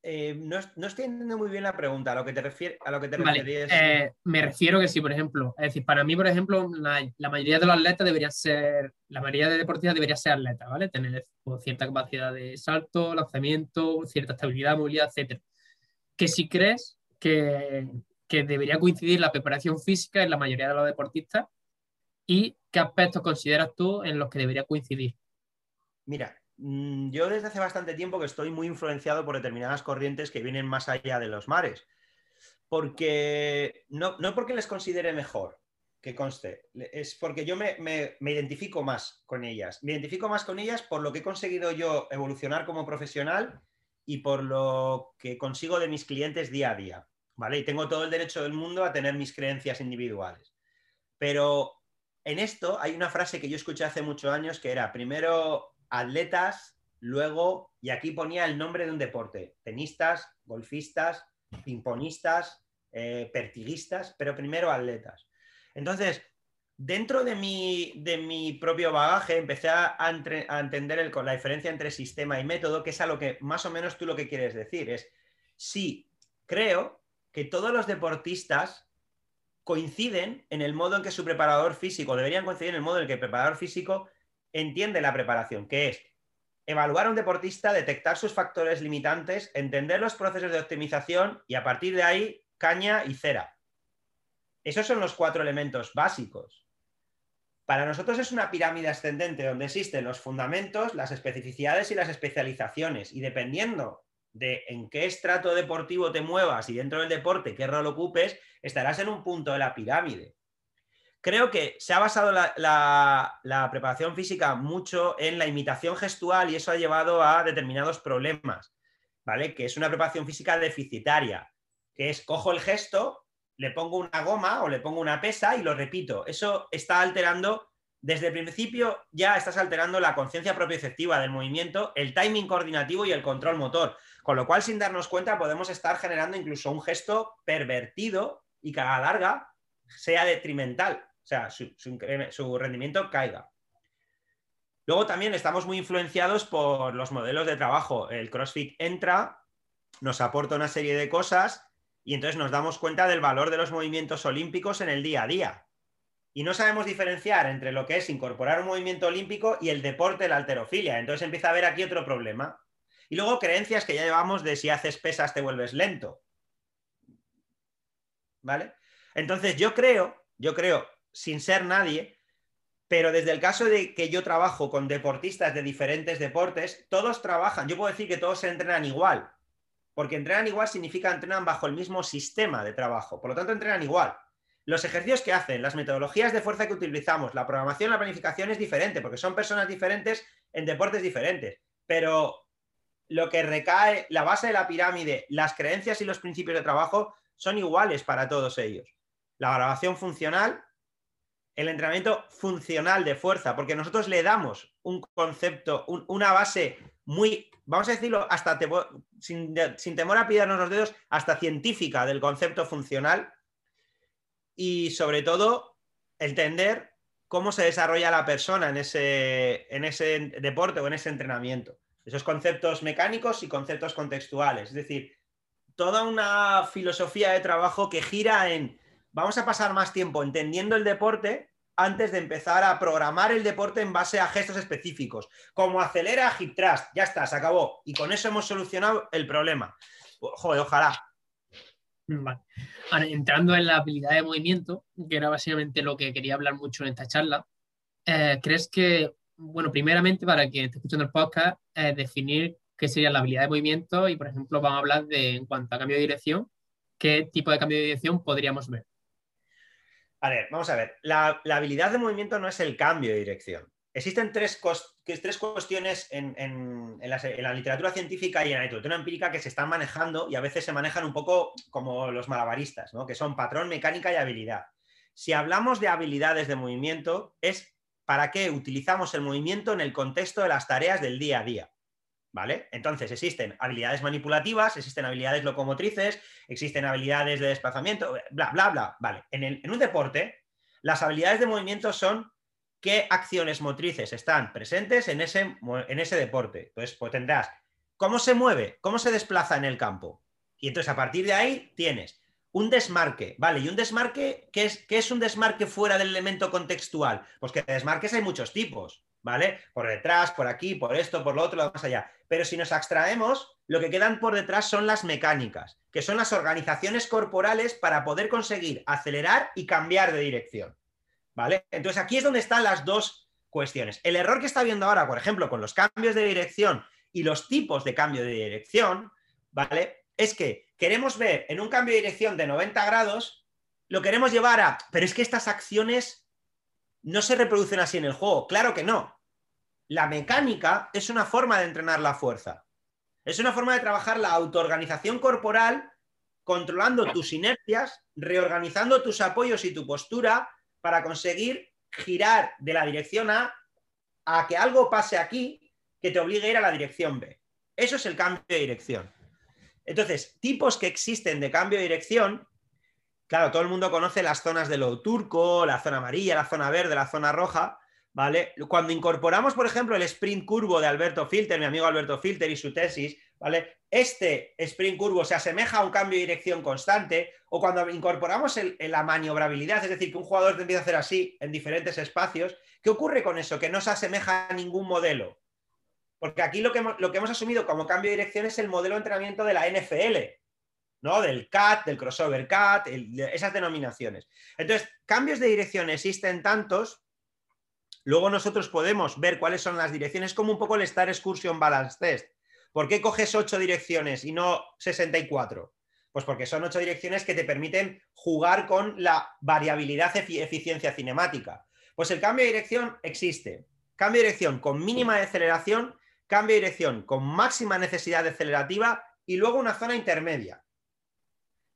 Eh, no, estoy entendiendo muy bien la pregunta, a lo que te, refieres, a lo que te eh, me refiero que sí, por ejemplo. Es decir, para mí, por ejemplo, la, mayoría de los atletas deberían ser, la mayoría de deportistas debería ser atleta, ¿vale? Tener pues, cierta capacidad de salto, lanzamiento, cierta estabilidad, movilidad, etc. que si crees que, que debería coincidir la preparación física en la mayoría de los deportistas y qué aspectos consideras tú en los que debería coincidir. Mira, yo desde hace bastante tiempo que estoy muy influenciado por determinadas corrientes que vienen más allá de los mares. Porque no, no porque les considere mejor, que conste, es porque yo me, me, identifico más con ellas. Me identifico más con ellas por lo que he conseguido yo evolucionar como profesional y por lo que consigo de mis clientes día a día. ¿Vale? Y tengo todo el derecho del mundo a tener mis creencias individuales. Pero en esto hay una frase que yo escuché hace muchos años que era primero atletas, luego, y aquí ponía el nombre de un deporte, tenistas, golfistas, pingponistas, eh, pertiguistas, pero primero atletas. Entonces, dentro de mi, de mi propio bagaje empecé a, entender la diferencia entre sistema y método, que es a lo que más o menos tú lo que quieres decir. Es, sí, creo que todos los deportistas coinciden en el modo en que su preparador físico, deberían coincidir en el modo en que el preparador físico entiende la preparación, que es evaluar a un deportista, detectar sus factores limitantes, entender los procesos de optimización y a partir de ahí caña y cera. Esos son los cuatro elementos básicos. Para nosotros es una pirámide ascendente donde existen los fundamentos, las especificidades y las especializaciones. Y dependiendo de en qué estrato deportivo te muevas y dentro del deporte qué rol ocupes, estarás en un punto de la pirámide. Creo que se ha basado la, preparación física mucho en la imitación gestual y eso ha llevado a determinados problemas, ¿vale? Que es una preparación física deficitaria, que es cojo el gesto, le pongo una goma o le pongo una pesa y lo repito. Eso está alterando desde el principio ya estás alterando la conciencia propioceptiva del movimiento, el timing coordinativo y el control motor. Con lo cual, sin darnos cuenta, podemos estar generando incluso un gesto pervertido y que a la larga sea detrimental, o sea, su, rendimiento caiga. Luego también estamos muy influenciados por los modelos de trabajo. El CrossFit entra, nos aporta una serie de cosas y entonces nos damos cuenta del valor de los movimientos olímpicos en el día a día y no sabemos diferenciar entre lo que es incorporar un movimiento olímpico y el deporte, la alterofilia. Entonces empieza a haber aquí otro problema. Y luego creencias que ya llevamos de si haces pesas te vuelves lento. ¿Vale? Entonces yo creo, yo creo, sin ser nadie, pero desde el caso de que yo trabajo con deportistas de diferentes deportes, todos trabajan, yo puedo decir que todos se entrenan igual, porque entrenan igual significa entrenan bajo el mismo sistema de trabajo, por lo tanto entrenan igual. Los ejercicios que hacen, las metodologías de fuerza que utilizamos, la programación, la planificación es diferente, porque son personas diferentes en deportes diferentes. Pero lo que recae, la base de la pirámide, las creencias y los principios de trabajo son iguales para todos ellos. La grabación funcional, el entrenamiento funcional de fuerza, porque nosotros le damos un concepto, una base muy, vamos a decirlo, hasta sin, sin temor a pillarnos los dedos, hasta científica del concepto funcional y sobre todo entender cómo se desarrolla la persona en ese, en ese deporte o en ese entrenamiento. Esos conceptos mecánicos y conceptos contextuales. Es decir, toda una filosofía de trabajo que gira en vamos a pasar más tiempo entendiendo el deporte antes de empezar a programar el deporte en base a gestos específicos, como acelera hip thrust, ya está, se acabó. Y con eso hemos solucionado el problema. Joder, ojalá. Vale. entrando en la habilidad de movimiento, que era básicamente lo que quería hablar mucho en esta charla, eh, ¿crees que, bueno, primeramente para quien esté escuchando el podcast, eh, definir qué sería la habilidad de movimiento y, por ejemplo, vamos a hablar de, en cuanto a cambio de dirección, qué tipo de cambio de dirección podríamos ver? A ver, vamos a ver. La, la habilidad de movimiento no es el cambio de dirección. Existen tres, tres cuestiones en, la, literatura científica y en la literatura empírica que se están manejando y a veces se manejan un poco como los malabaristas, ¿no? que son patrón, mecánica y habilidad. Si hablamos de habilidades de movimiento, es para qué utilizamos el movimiento en el contexto de las tareas del día a día. ¿Vale? Entonces existen habilidades manipulativas, existen habilidades locomotrices, existen habilidades de desplazamiento, bla, bla, bla. Vale. En, en un deporte, las habilidades de movimiento son qué acciones motrices están presentes en ese, en ese deporte. Entonces, pues tendrás cómo se mueve, cómo se desplaza en el campo. Y entonces a partir de ahí tienes un desmarque, ¿vale? Y un desmarque, ¿qué es, qué es un desmarque fuera del elemento contextual? Pues que de desmarques hay muchos tipos, ¿vale? Por detrás, por aquí, por esto, por lo otro, más allá. Pero si nos abstraemos, lo que quedan por detrás son las mecánicas, que son las organizaciones corporales para poder conseguir acelerar y cambiar de dirección. ¿Vale? Entonces aquí es donde están las dos cuestiones. El error que está viendo ahora, por ejemplo, con los cambios de dirección y los tipos de cambio de dirección, ¿vale? Es que queremos ver en un cambio de dirección de 90 grados, lo queremos llevar a, pero es que estas acciones no se reproducen así en el juego. Claro que no. La mecánica es una forma de entrenar la fuerza. Es una forma de trabajar la autoorganización corporal, controlando tus inercias, reorganizando tus apoyos y tu postura para conseguir girar de la dirección A a que algo pase aquí que te obligue a ir a la dirección B. Eso es el cambio de dirección. Entonces, tipos que existen de cambio de dirección, claro, todo el mundo conoce las zonas de lo turco, la zona amarilla, la zona verde, la zona roja, ¿vale? Cuando incorporamos, por ejemplo, el sprint curvo de Alberto Filter, mi amigo Alberto Filter y su tesis, ¿vale? Este sprint curvo se asemeja a un cambio de dirección constante, o cuando incorporamos la maniobrabilidad, es decir, que un jugador te empieza a hacer así en diferentes espacios, ¿qué ocurre con eso? Que no se asemeja a ningún modelo. Porque aquí lo que, hemos, asumido como cambio de dirección es el modelo de entrenamiento de la NFL, ¿no? Del CAT, del crossover CAT, esas denominaciones. Entonces, cambios de dirección existen tantos Luego nosotros podemos ver cuáles son las direcciones, como un poco el Star Excursion Balance Test. ¿Por qué coges ocho direcciones y no 64? Pues porque son ocho direcciones que te permiten jugar con la variabilidad eficiencia cinemática. Pues el cambio de dirección existe. Cambio de dirección con mínima aceleración, cambio de dirección con máxima necesidad de acelerativa y luego una zona intermedia.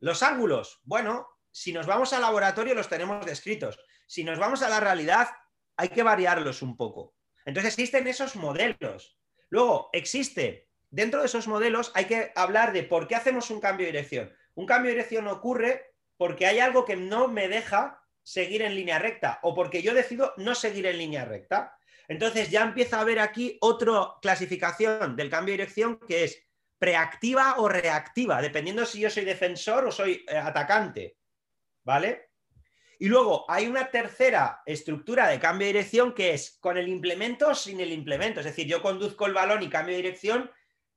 Los ángulos, bueno, si nos vamos al laboratorio los tenemos descritos. Si nos vamos a la realidad, hay que variarlos un poco. Entonces existen esos modelos. Luego, existe, dentro de esos modelos hay que hablar de por qué hacemos un cambio de dirección. Un cambio de dirección ocurre porque hay algo que no me deja seguir en línea recta o porque yo decido no seguir en línea recta. Entonces ya empieza a haber aquí otra clasificación del cambio de dirección que es preactiva o reactiva, dependiendo si yo soy defensor o soy eh, atacante. ¿Vale? Y luego hay una tercera estructura de cambio de dirección que es con el implemento o sin el implemento. Es decir, yo conduzco el balón y cambio de dirección,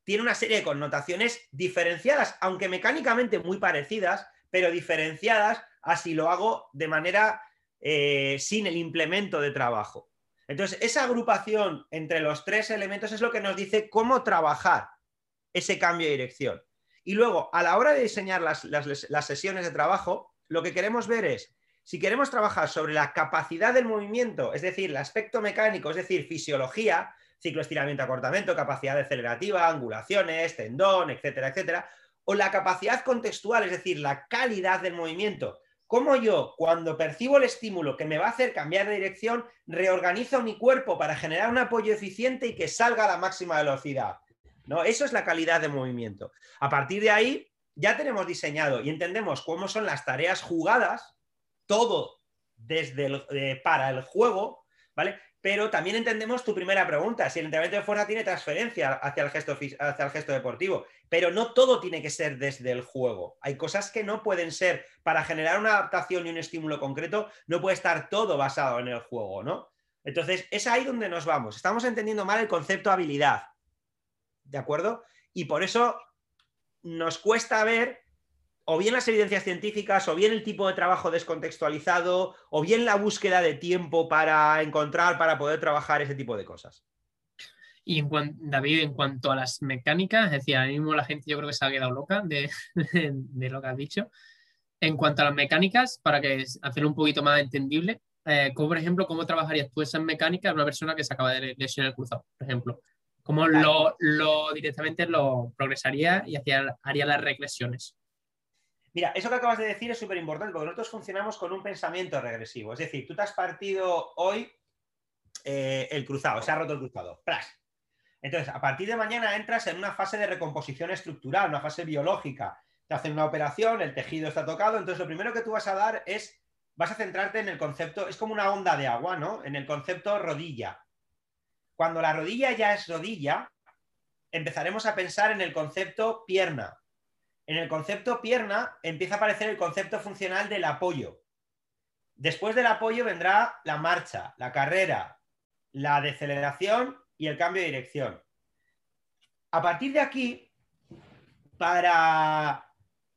tiene una serie de connotaciones diferenciadas, aunque mecánicamente muy parecidas, pero diferenciadas, así lo hago de manera eh, sin el implemento de trabajo. Entonces, esa agrupación entre los tres elementos es lo que nos dice cómo trabajar ese cambio de dirección. Y luego, a la hora de diseñar las, las sesiones de trabajo, lo que queremos ver es si queremos trabajar sobre la capacidad del movimiento, es decir, el aspecto mecánico, es decir, fisiología, ciclo estiramiento acortamiento, capacidad decelerativa, angulaciones, tendón, etcétera, etcétera, o la capacidad contextual, es decir, la calidad del movimiento. Cómo yo, cuando percibo el estímulo que me va a hacer cambiar de dirección, reorganizo mi cuerpo para generar un apoyo eficiente y que salga a la máxima velocidad. ¿no? Eso es la calidad de movimiento. A partir de ahí, ya tenemos diseñado y entendemos cómo son las tareas jugadas todo desde eh, para el juego, ¿vale? Pero también entendemos tu primera pregunta, si el entrenamiento de fuerza tiene transferencia hacia el, gesto, hacia el gesto deportivo, pero no todo tiene que ser desde el juego. Hay cosas que no pueden ser, para generar una adaptación y un estímulo concreto, no puede estar todo basado en el juego, ¿no? Entonces, es ahí donde nos vamos. Estamos entendiendo mal el concepto habilidad, ¿de acuerdo? Y por eso nos cuesta ver o bien las evidencias científicas, o bien el tipo de trabajo descontextualizado, o bien la búsqueda de tiempo para encontrar, para poder trabajar ese tipo de cosas. Y en David, en cuanto a las mecánicas, es decir, ahora mismo la gente yo creo que se ha quedado loca de, lo que has dicho. En cuanto a las mecánicas, para que hacerlo un poquito más entendible, eh, como por ejemplo, ¿cómo trabajarías tú esas mecánicas en una persona que se acaba de lesionar el cruzado, por ejemplo? ¿Cómo lo, directamente lo progresaría y hacia, haría las regresiones? Mira, eso que acabas de decir es súper importante porque nosotros funcionamos con un pensamiento regresivo. Es decir, tú te has partido hoy eh, el cruzado, se ha roto el cruzado. ¡Plas! Entonces, a partir de mañana entras en una fase de recomposición estructural, una fase biológica. Te hacen una operación, el tejido está tocado, entonces lo primero que tú vas a dar es, vas a centrarte en el concepto, es como una onda de agua, ¿no? En el concepto rodilla. Cuando la rodilla ya es rodilla, empezaremos a pensar en el concepto pierna, en el concepto pierna empieza a aparecer el concepto funcional del apoyo. Después del apoyo vendrá la marcha, la carrera, la deceleración y el cambio de dirección. A partir de aquí, para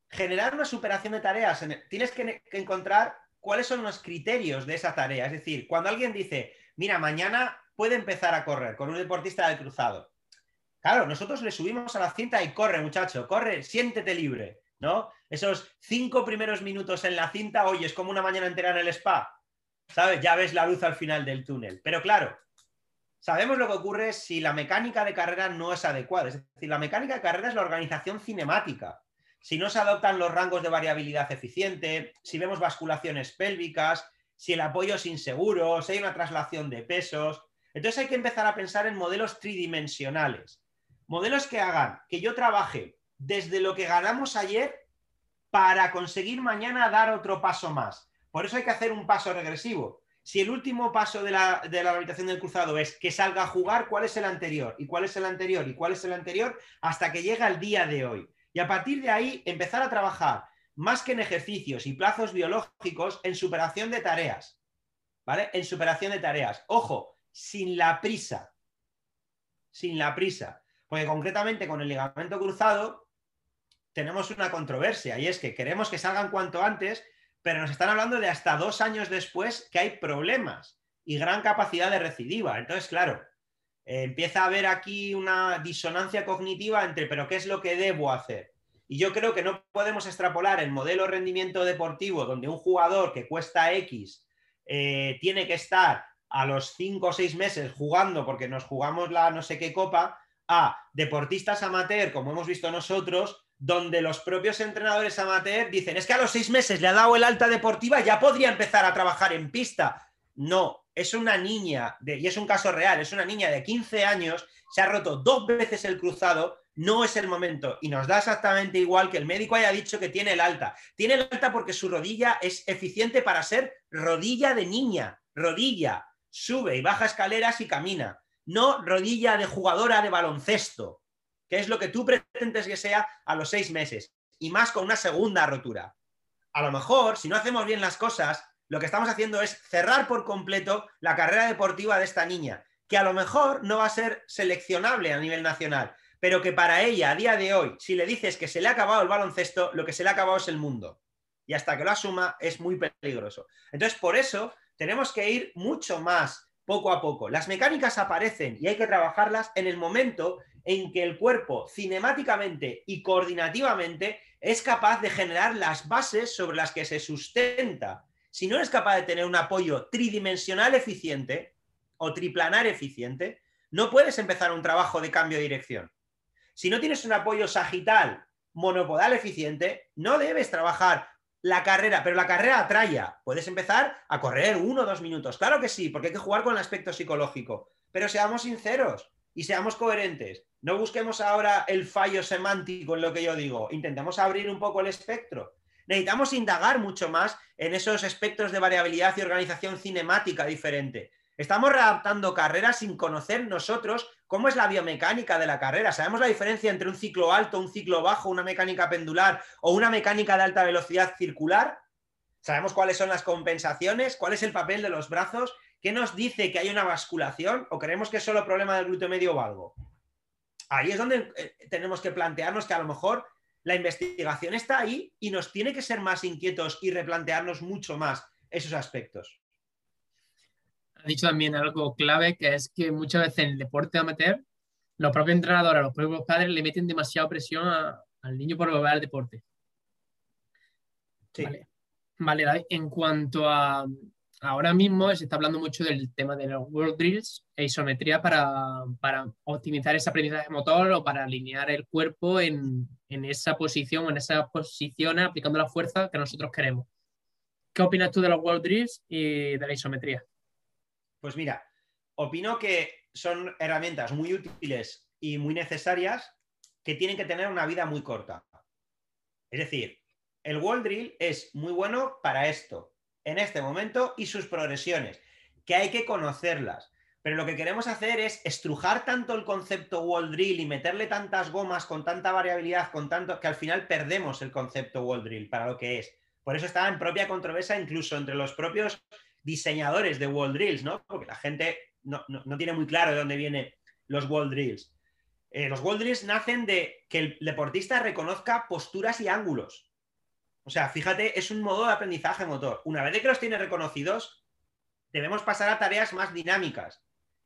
generar una superación de tareas, tienes que, encontrar cuáles son los criterios de esa tarea. Es decir, cuando alguien dice, mira, mañana puede empezar a correr con un deportista del cruzado. Claro, nosotros le subimos a la cinta y corre, muchacho, corre, siéntete libre, ¿no? Esos cinco primeros minutos en la cinta, oye, es como una mañana entera en el spa, ¿sabes? Ya ves la luz al final del túnel. Pero claro, sabemos lo que ocurre si la mecánica de carrera no es adecuada. Es decir, la mecánica de carrera es la organización cinemática. Si no se adoptan los rangos de variabilidad eficiente, si vemos basculaciones pélvicas, si el apoyo es inseguro, si hay una traslación de pesos. Entonces hay que empezar a pensar en modelos tridimensionales. Modelos que hagan que yo trabaje desde lo que ganamos ayer para conseguir mañana dar otro paso más. Por eso hay que hacer un paso regresivo si el último paso de la, de la del cruzado es que salga a jugar, ¿cuál es el anterior? ¿Y cuál es el anterior? ¿Y cuál es el anterior? Hasta que llega el día de hoy. Y a partir de ahí empezar a trabajar más que en ejercicios y plazos biológicos, en superación de tareas. ¿Vale? En superación de tareas. Ojo, sin la prisa. Sin la prisa. Porque concretamente con el ligamento cruzado tenemos una controversia y es que queremos que salgan cuanto antes, pero nos están hablando de hasta dos años después que hay problemas y gran capacidad de recidiva. Entonces, claro, eh, empieza a haber aquí una disonancia cognitiva entre, pero ¿qué es lo que debo hacer? Y yo creo que no podemos extrapolar el modelo rendimiento deportivo donde un jugador que cuesta X eh, tiene que estar a los cinco o seis meses jugando porque nos jugamos la no sé qué copa a deportistas amateur, como hemos visto nosotros, donde los propios entrenadores amateur dicen, es que a los seis meses le ha dado el alta deportiva, ya podría empezar a trabajar en pista. No, es una niña, y es un caso real, es una niña de 15 años, se ha roto dos veces el cruzado, no es el momento. Y nos da exactamente igual que el médico haya dicho que tiene el alta. Tiene el alta porque su rodilla es eficiente para ser rodilla de niña, rodilla, sube y baja escaleras y camina, no rodilla de jugadora de baloncesto que es lo que tú pretendes que sea a los seis meses, y más con una segunda rotura. A lo mejor, si no hacemos bien las cosas, lo que estamos haciendo es cerrar por completo la carrera deportiva de esta niña, que a lo mejor no va a ser seleccionable a nivel nacional, pero que para ella, a día de hoy, si le dices que se le ha acabado el baloncesto, lo que se le ha acabado es el mundo. Y hasta que lo asuma es muy peligroso. Entonces, por eso tenemos que ir mucho más poco a poco. Las mecánicas aparecen y hay que trabajarlas en el momento en que el cuerpo cinemáticamente y coordinativamente es capaz de generar las bases sobre las que se sustenta. Si no eres capaz de tener un apoyo tridimensional eficiente o triplanar eficiente, no puedes empezar un trabajo de cambio de dirección. Si no tienes un apoyo sagital monopodal eficiente, no debes trabajar la carrera, pero la carrera atrae. Puedes empezar a correr uno o dos minutos. Claro que sí, porque hay que jugar con el aspecto psicológico. Pero seamos sinceros y seamos coherentes. No busquemos ahora el fallo semántico en lo que yo digo, intentemos abrir un poco el espectro. Necesitamos indagar mucho más en esos espectros de variabilidad y organización cinemática diferente. Estamos readaptando carreras sin conocer nosotros cómo es la biomecánica de la carrera. Sabemos la diferencia entre un ciclo alto, un ciclo bajo, una mecánica pendular o una mecánica de alta velocidad circular. Sabemos cuáles son las compensaciones, cuál es el papel de los brazos, qué nos dice que hay una basculación o creemos que es solo problema del glúteo medio o algo ahí es donde eh, tenemos que plantearnos que a lo mejor la investigación está ahí y nos tiene que ser más inquietos y replantearnos mucho más esos aspectos. Ha dicho también algo clave que es que muchas veces en el deporte amateur los propios entrenadores, los propios padres le meten demasiada presión al niño por volver al deporte. Sí. Vale. vale, en cuanto a, ahora mismo se está hablando mucho del tema de los World Drills e isometría para, optimizar ese aprendizaje motor o para alinear el cuerpo en, esa posición, en esa posición aplicando la fuerza que nosotros queremos. ¿Qué opinas tú de los World Drills y de la isometría? Pues mira, opino que son herramientas muy útiles y muy necesarias que tienen que tener una vida muy corta. Es decir, el wall drill es muy bueno para esto, en este momento y sus progresiones, que hay que conocerlas. Pero lo que queremos hacer es estrujar tanto el concepto wall drill y meterle tantas gomas con tanta variabilidad, con tanto que al final perdemos el concepto wall drill para lo que es. Por eso está en propia controversia incluso entre los propios diseñadores de wall drills, ¿no? Porque la gente no, tiene muy claro de dónde vienen los wall drills. Eh, los wall drills nacen de que el deportista reconozca posturas y ángulos. O sea, fíjate, es un modo de aprendizaje motor. Una vez que los tiene reconocidos, debemos pasar a tareas más dinámicas,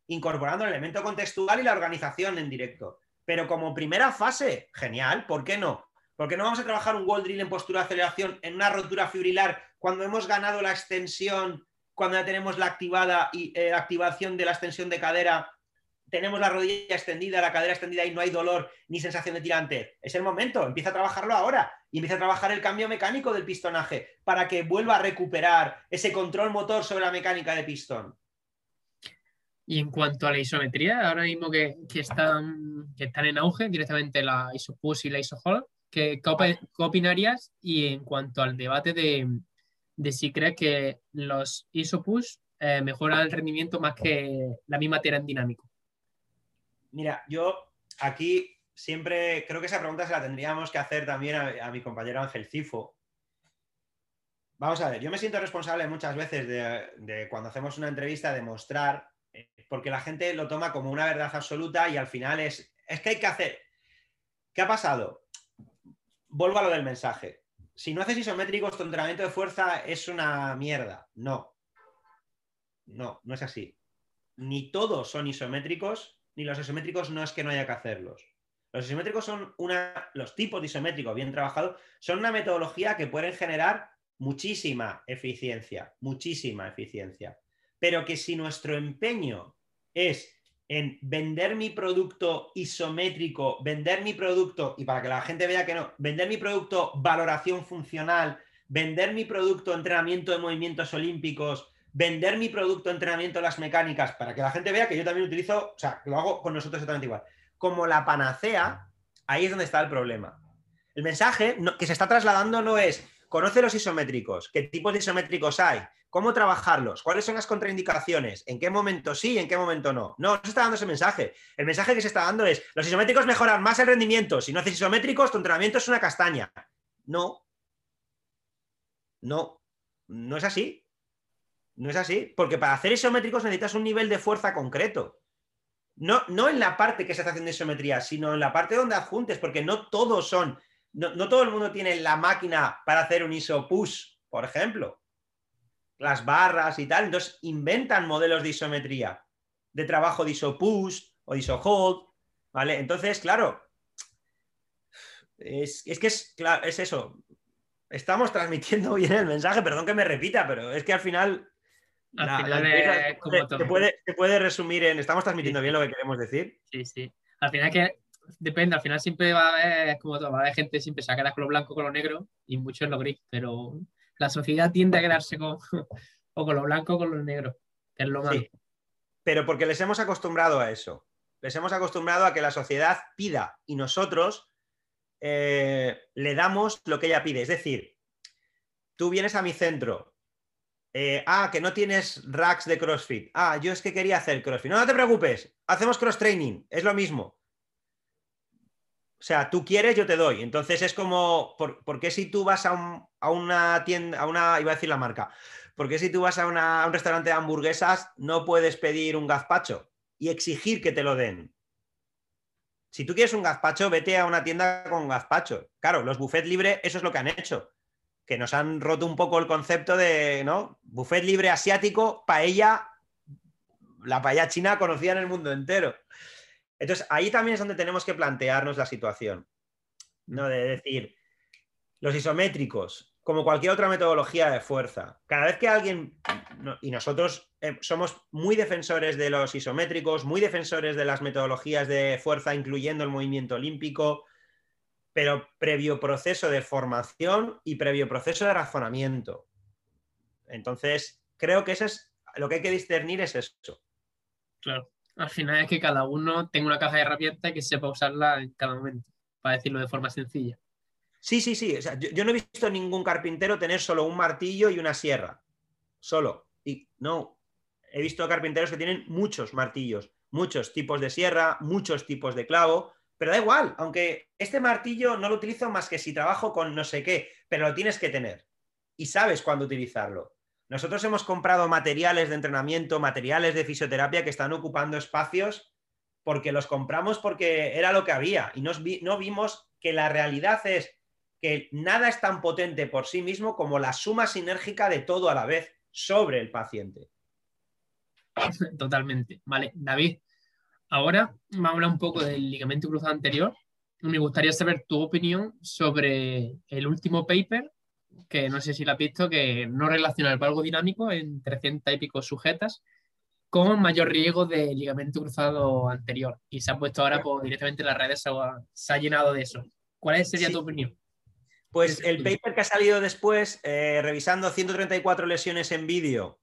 incorporando el elemento contextual y la organización en directo. Pero como primera fase, genial, ¿por qué no? ¿Por qué no vamos a trabajar un wall drill en postura de aceleración en una rotura fibrilar cuando hemos ganado la extensión, cuando ya tenemos la activada y eh, activación de la extensión de cadera tenemos la rodilla extendida, la cadera extendida y no hay dolor ni sensación de tirante. Es el momento, empieza a trabajarlo ahora y empieza a trabajar el cambio mecánico del pistonaje para que vuelva a recuperar ese control motor sobre la mecánica de pistón. Y en cuanto a la isometría, ahora mismo que, están, en auge directamente la isopush y la isohold, ¿qué, qué, opinarías? Y en cuanto al debate de, si crees que los isopush eh, mejoran el rendimiento más que la misma tira en dinámico. Mira, yo aquí siempre creo que esa pregunta se la tendríamos que hacer también a, mi compañero Ángel Cifo. Vamos a ver, yo me siento responsable muchas veces de, cuando hacemos una entrevista de mostrar, eh, porque la gente lo toma como una verdad absoluta y al final es, es que hay que hacer. ¿Qué ha pasado? Vuelvo a lo del mensaje. Si no haces isométricos, tu entrenamiento de fuerza es una mierda. No. No, no es así. Ni todos son isométricos ni los isométricos no es que no haya que hacerlos. Los isométricos son una, los tipos de isométricos bien trabajados, son una metodología que pueden generar muchísima eficiencia, muchísima eficiencia. Pero que si nuestro empeño es en vender mi producto isométrico, vender mi producto, y para que la gente vea que no, vender mi producto valoración funcional, vender mi producto entrenamiento de movimientos olímpicos, vender mi producto de entrenamiento las mecánicas para que la gente vea que yo también utilizo, o sea, lo hago con nosotros exactamente igual. Como la panacea, ahí es donde está el problema. El mensaje que se está trasladando no es, conoce los isométricos, qué tipos de isométricos hay, cómo trabajarlos, cuáles son las contraindicaciones, en qué momento sí, en qué momento no. No, no se está dando ese mensaje. El mensaje que se está dando es, los isométricos mejoran más el rendimiento. Si no haces isométricos, tu entrenamiento es una castaña. No. No. No es así. No es así, porque para hacer isométricos necesitas un nivel de fuerza concreto. No, no en la parte que se está haciendo isometría, sino en la parte donde adjuntes, porque no todos son, no, todo el mundo tiene la máquina para hacer un iso push, por ejemplo. Las barras y tal, entonces inventan modelos de isometría, de trabajo de iso push o de iso hold, ¿vale? Entonces, claro, es, es que es, claro, es eso. Estamos transmitiendo bien el mensaje, perdón que me repita, pero es que al final al final como se, puede, puede, resumir en. ¿Estamos transmitiendo bien lo que queremos decir? Sí, sí. Al final que depende, al final siempre va a haber, como todo, va a haber gente siempre se queda con lo blanco con lo negro y mucho en lo gris, pero la sociedad tiende a quedarse con, o con lo blanco o con lo negro, que es lo malo. Pero porque les hemos acostumbrado a eso. Les hemos acostumbrado a que la sociedad pida y nosotros eh, le damos lo que ella pide. Es decir, tú vienes a mi centro, eh, ah, que no tienes racks de CrossFit. Ah, yo es que quería hacer CrossFit. No, no te preocupes, hacemos cross training, es lo mismo. O sea, tú quieres, yo te doy. Entonces es como, ¿por, qué si tú vas a, una tienda, a una, iba a decir la marca, ¿por qué si tú vas a, un restaurante de hamburguesas no puedes pedir un gazpacho y exigir que te lo den? Si tú quieres un gazpacho, vete a una tienda con gazpacho. Claro, los buffets libres, eso es lo que han hecho que nos han roto un poco el concepto de, ¿no? Buffet libre asiático, paella, la paella china conocida en el mundo entero. Entonces, ahí también es donde tenemos que plantearnos la situación, ¿no? De decir, los isométricos, como cualquier otra metodología de fuerza, cada vez que alguien, y nosotros eh, somos muy defensores de los isométricos, muy defensores de las metodologías de fuerza, incluyendo el movimiento olímpico, pero previo proceso de formación y previo proceso de razonamiento. Entonces, creo que eso es lo que hay que discernir es eso. Claro, al final es que cada uno tenga una caja de herramientas que sepa usarla en cada momento, para decirlo de forma sencilla. Sí, sí, sí. yo, no he visto ningún carpintero tener solo un martillo y una sierra. Solo. Y no. He visto carpinteros que tienen muchos martillos, muchos tipos de sierra, muchos tipos de clavo, pero da igual, aunque este martillo no lo utilizo más que si trabajo con no sé qué, pero lo tienes que tener y sabes cuándo utilizarlo. Nosotros hemos comprado materiales de entrenamiento, materiales de fisioterapia que están ocupando espacios porque los compramos porque era lo que había y no vimos que la realidad es que nada es tan potente por sí mismo como la suma sinérgica de todo a la vez sobre el paciente. Totalmente. Vale, David, ahora vamos a hablar un poco del ligamento cruzado anterior. Me gustaría saber tu opinión sobre el último paper, que no sé si lo has visto, que no relaciona el valgo dinámico en 300 y pico sujetas con mayor riesgo de ligamento cruzado anterior. Y se ha puesto ahora pues, directamente en las redes, se ha, llenado de eso. ¿Cuál sería tu opinión? Pues el paper que ha salido después, eh, revisando 134 lesiones en vídeo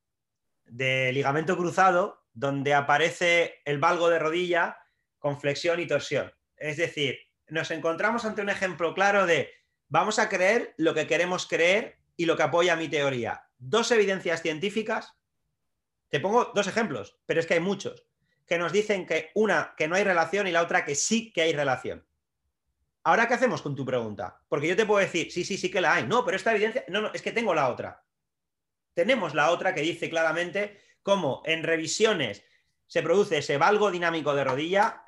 de ligamento cruzado, donde aparece el valgo de rodilla con flexión y torsión. Es decir, nos encontramos ante un ejemplo claro de vamos a creer lo que queremos creer y lo que apoya mi teoría. Dos evidencias científicas. Te pongo dos ejemplos, pero es que hay muchos, que nos dicen que una, que no hay relación y la otra, que sí que hay relación. Ahora, ¿qué hacemos con tu pregunta? Porque yo te puedo decir, sí, sí, sí que la hay. No, pero esta evidencia, no, no, es que tengo la otra. Tenemos la otra que dice claramente cómo en revisiones se produce ese valgo dinámico de rodilla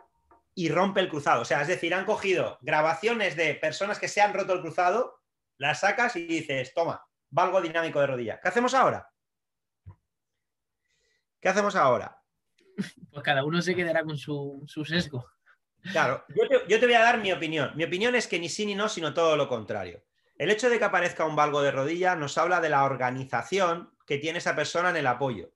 y rompe el cruzado. O sea, es decir, han cogido grabaciones de personas que se han roto el cruzado, las sacas y dices, toma, valgo dinámico de rodilla. ¿Qué hacemos ahora? ¿Qué hacemos ahora? Pues cada uno se quedará con su, su sesgo. Claro, yo te, voy a dar mi opinión. Mi opinión es que ni sí ni no, sino todo lo contrario. El hecho de que aparezca un valgo de rodilla nos habla de la organización que tiene esa persona en el apoyo.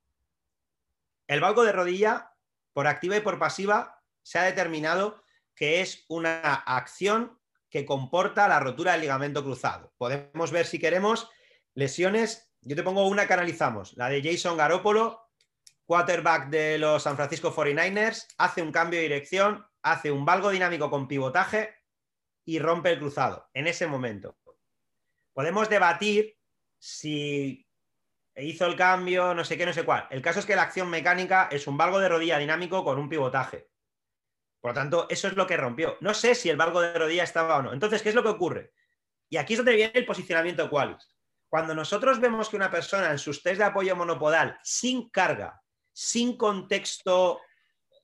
El valgo de rodilla, por activa y por pasiva, se ha determinado que es una acción que comporta la rotura del ligamento cruzado. Podemos ver si queremos lesiones. Yo te pongo una que analizamos, la de Jason Garoppolo, quarterback de los San Francisco 49ers, hace un cambio de dirección, hace un valgo dinámico con pivotaje y rompe el cruzado en ese momento. Podemos debatir si hizo el cambio, no sé qué, no sé cuál. El caso es que la acción mecánica es un valgo de rodilla dinámico con un pivotaje. Por lo tanto, eso es lo que rompió. No sé si el valgo de rodilla estaba o no. Entonces, ¿qué es lo que ocurre? Y aquí es donde viene el posicionamiento Qualis. Cuando nosotros vemos que una persona en sus test de apoyo monopodal, sin carga, sin contexto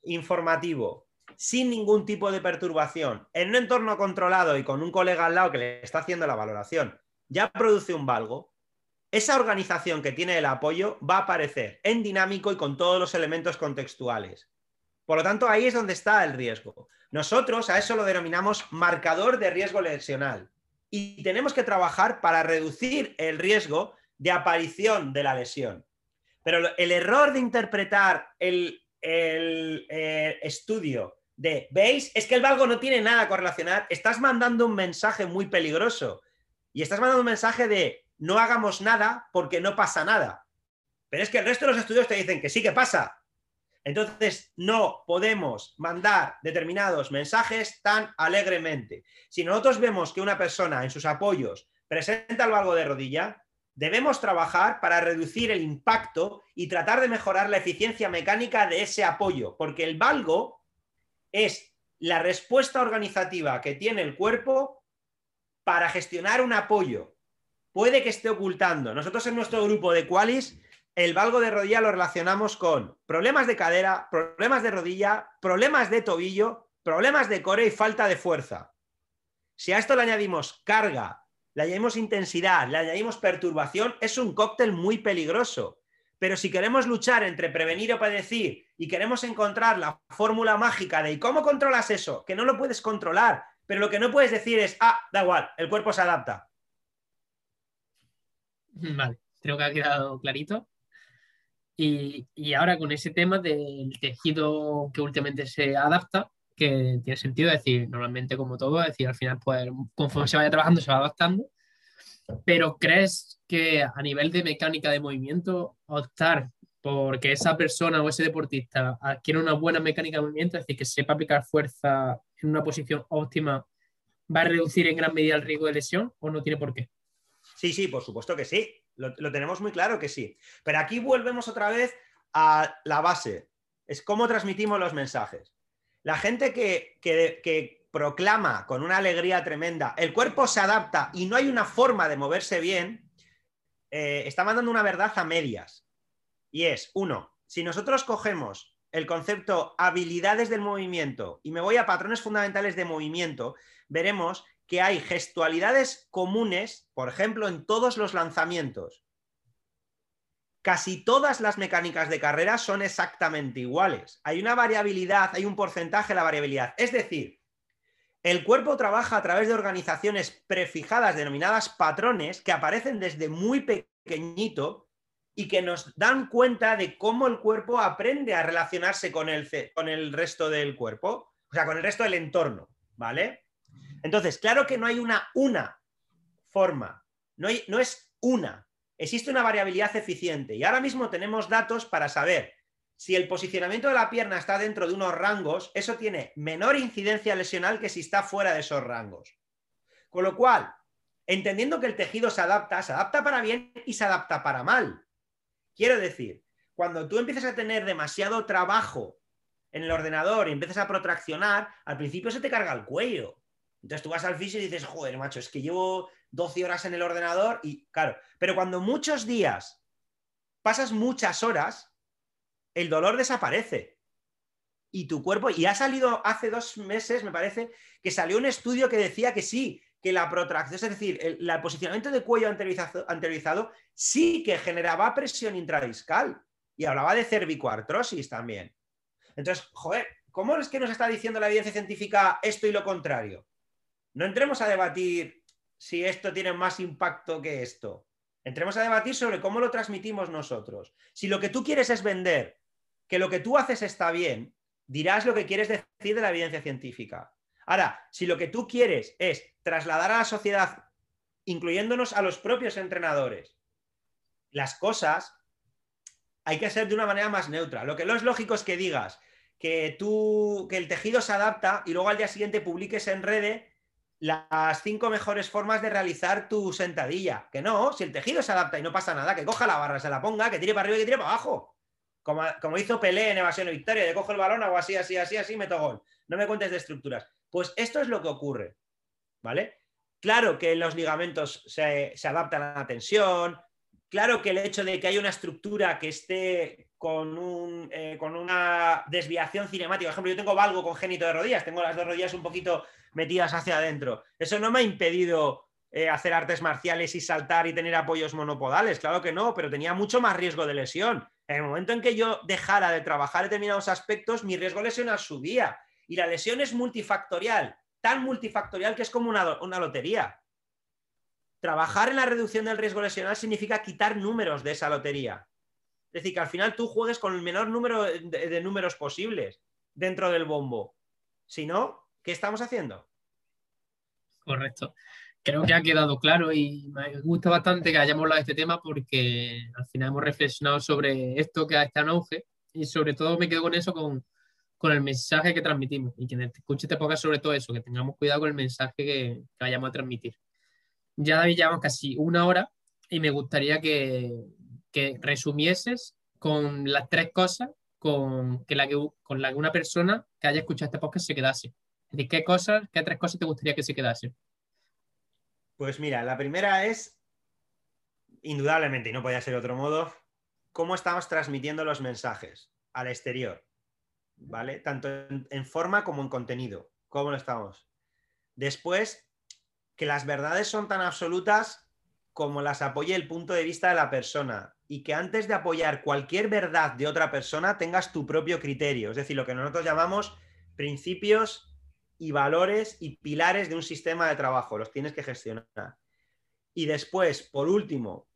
informativo, sin ningún tipo de perturbación, en un entorno controlado y con un colega al lado que le está haciendo la valoración, ya produce un valgo, esa organización que tiene el apoyo va a aparecer en dinámico y con todos los elementos contextuales. Por lo tanto, ahí es donde está el riesgo. Nosotros a eso lo denominamos marcador de riesgo lesional y tenemos que trabajar para reducir el riesgo de aparición de la lesión. Pero el error de interpretar el, eh, estudio de, ¿veis? Es que el valgo no tiene nada a correlacionar. Estás mandando un mensaje muy peligroso. Y estás mandando un mensaje de no hagamos nada porque no pasa nada. Pero es que el resto de los estudios te dicen que sí que pasa. Entonces, no podemos mandar determinados mensajes tan alegremente. Si nosotros vemos que una persona en sus apoyos presenta el valgo de rodilla, debemos trabajar para reducir el impacto y tratar de mejorar la eficiencia mecánica de ese apoyo, porque el valgo es la respuesta organizativa que tiene el cuerpo para gestionar un apoyo. Puede que esté ocultando. Nosotros en nuestro grupo de Qualis, el valgo de rodilla lo relacionamos con problemas de cadera, problemas de rodilla, problemas de tobillo, problemas de core y falta de fuerza. Si a esto le añadimos carga, le añadimos intensidad, le añadimos perturbación, es un cóctel muy peligroso. Pero si queremos luchar entre prevenir o padecer y queremos encontrar la fórmula mágica de cómo controlas eso? Que no lo puedes controlar, pero lo que no puedes decir es, ah, da igual, el cuerpo se adapta. Vale, creo que ha quedado clarito. Y, ahora con ese tema del tejido que últimamente se adapta, que tiene sentido decir, normalmente como todo, decir, al final, pues conforme se vaya trabajando, se va adaptando. Pero ¿crees que a nivel de mecánica de movimiento, optar porque esa persona o ese deportista adquiere una buena mecánica de movimiento, es decir, que sepa aplicar fuerza en una posición óptima, va a reducir en gran medida el riesgo de lesión o no tiene por qué? Sí, sí, por supuesto que sí. Lo, tenemos muy claro que sí. Pero aquí volvemos otra vez a la base. Es cómo transmitimos los mensajes. La gente que, que proclama con una alegría tremenda, el cuerpo se adapta y no hay una forma de moverse bien, eh, está mandando una verdad a medias. Y es, uno, si nosotros cogemos el concepto habilidades del movimiento y me voy a patrones fundamentales de movimiento, veremos que hay gestualidades comunes, por ejemplo, en todos los lanzamientos. Casi todas las mecánicas de carrera son exactamente iguales. Hay una variabilidad, hay un porcentaje de la variabilidad. Es decir, el cuerpo trabaja a través de organizaciones prefijadas denominadas patrones que aparecen desde muy pequeñito y que nos dan cuenta de cómo el cuerpo aprende a relacionarse con el, con el resto del cuerpo, o sea, con el resto del entorno, ¿vale? Entonces, claro que no hay una, una forma, no, no es una, existe una variabilidad eficiente y ahora mismo tenemos datos para saber si el posicionamiento de la pierna está dentro de unos rangos, eso tiene menor incidencia lesional que si está fuera de esos rangos. Con lo cual, entendiendo que el tejido se adapta, se adapta para bien y se adapta para mal. Quiero decir, cuando tú empiezas a tener demasiado trabajo en el ordenador y empiezas a protraccionar, al principio se te carga el cuello. Entonces tú vas al fisio y dices, joder, macho, es que llevo 12 horas en el ordenador y claro, pero cuando muchos días pasas muchas horas, el dolor desaparece. Y tu cuerpo, y ha salido hace dos meses, me parece, que salió un estudio que decía que sí, que la protracción, es decir, el, posicionamiento de cuello anteriorizado, anteriorizado, sí que generaba presión intradiscal. Y hablaba de cervicoartrosis también. Entonces, joder, ¿cómo es que nos está diciendo la evidencia científica esto y lo contrario? No entremos a debatir si esto tiene más impacto que esto. Entremos a debatir sobre cómo lo transmitimos nosotros. Si lo que tú quieres es vender que lo que tú haces está bien, dirás lo que quieres decir de la evidencia científica. Ahora, si lo que tú quieres es trasladar a la sociedad, incluyéndonos a los propios entrenadores, las cosas, hay que ser de una manera más neutra. Lo que no es lógico es que digas que tú, que el tejido se adapta y luego al día siguiente publiques en redes las cinco mejores formas de realizar tu sentadilla. Que no, si el tejido se adapta y no pasa nada, que coja la barra, se la ponga, que tire para arriba y que tire para abajo. Como, como hizo Pelé en evasión y victoria, de cojo el balón, hago así, así, así, así, meto gol. No me cuentes de estructuras. Pues esto es lo que ocurre. ¿Vale? Claro que los ligamentos se, se adaptan a la tensión, claro que el hecho de que haya una estructura que esté con, un, eh, con una desviación cinemática, por ejemplo, yo tengo valgo congénito de rodillas, tengo las dos rodillas un poquito metidas hacia adentro. Eso no me ha impedido eh, hacer artes marciales y saltar y tener apoyos monopodales, claro que no, pero tenía mucho más riesgo de lesión. En el momento en que yo dejara de trabajar determinados aspectos, mi riesgo lesional subía. Y la lesión es multifactorial, tan multifactorial que es como una, una lotería. Trabajar en la reducción del riesgo lesional significa quitar números de esa lotería. Es decir, que al final tú juegues con el menor número de números posibles dentro del bombo. Si no, ¿Qué estamos haciendo? Correcto. Creo que ha quedado claro y me gusta bastante que hayamos hablado de este tema porque al final hemos reflexionado sobre esto que está en auge y sobre todo me quedo con eso, con, el mensaje que transmitimos y quien escuche este podcast sobre todo eso, que tengamos cuidado con el mensaje que, vayamos a transmitir. Ya David, llevamos casi una hora y me gustaría que, que resumieses con las tres cosas con, que la que, con la que una persona que haya escuchado este podcast se quedase. ¿qué cosas, qué tres cosas te gustaría que se quedasen? Pues mira, la primera es, indudablemente, y no podía ser de otro modo, cómo estamos transmitiendo los mensajes al exterior, ¿vale? Tanto en, forma como en contenido, cómo lo estamos. Después, que las verdades son tan absolutas como las apoye el punto de vista de la persona y que antes de apoyar cualquier verdad de otra persona tengas tu propio criterio, es decir, lo que nosotros llamamos principios y valores y pilares de un sistema de trabajo, los tienes que gestionar. Y después, por último,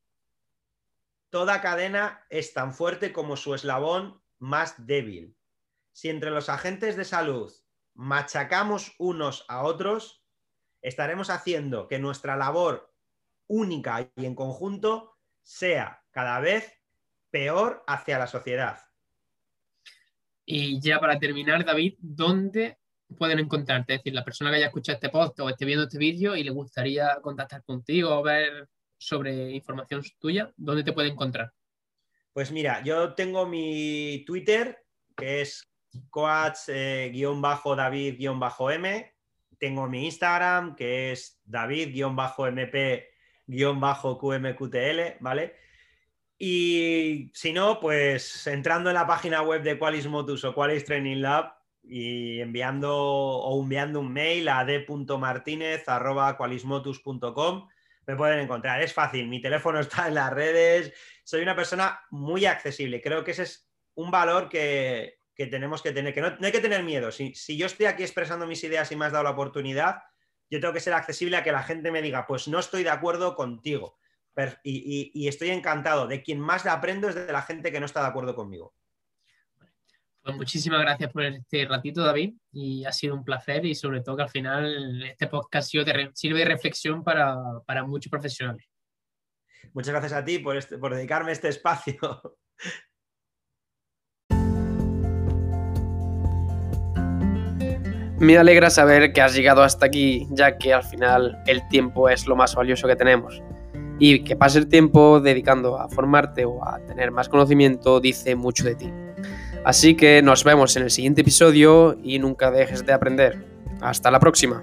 toda cadena es tan fuerte como su eslabón más débil. Si entre los agentes de salud machacamos unos a otros, estaremos haciendo que nuestra labor única y en conjunto sea cada vez peor hacia la sociedad. Y ya para terminar, David, ¿dónde pueden encontrarte? Es decir, la persona que haya escuchado este post o esté viendo este vídeo y le gustaría contactar contigo o ver sobre información tuya, ¿dónde te puede encontrar? Pues mira, yo tengo mi Twitter, que es coach-david-m. Tengo mi Instagram, que es david-mp-qmqtl, ¿vale? Y si no, pues entrando en la página web de Qualis Motus o Qualis Training Lab y enviando o enviando un mail a d.martinez.qualismotus.com me pueden encontrar. Es fácil, mi teléfono está en las redes, soy una persona muy accesible. Creo que ese es un valor que, tenemos que tener, que no, hay que tener miedo. Si, si yo estoy aquí expresando mis ideas y me has dado la oportunidad, yo tengo que ser accesible a que la gente me diga, pues no estoy de acuerdo contigo y, estoy encantado. De quien más aprendo es de la gente que no está de acuerdo conmigo. Pues muchísimas gracias por este ratito, David, y ha sido un placer y sobre todo que al final este podcast sirve de reflexión para, muchos profesionales. Muchas gracias a ti por, este, por dedicarme este espacio. Me alegra saber que has llegado hasta aquí, ya que al final el tiempo es lo más valioso que tenemos y que pase el tiempo dedicando a formarte o a tener más conocimiento dice mucho de ti. Así que nos vemos en el siguiente episodio y nunca dejes de aprender. Hasta la próxima.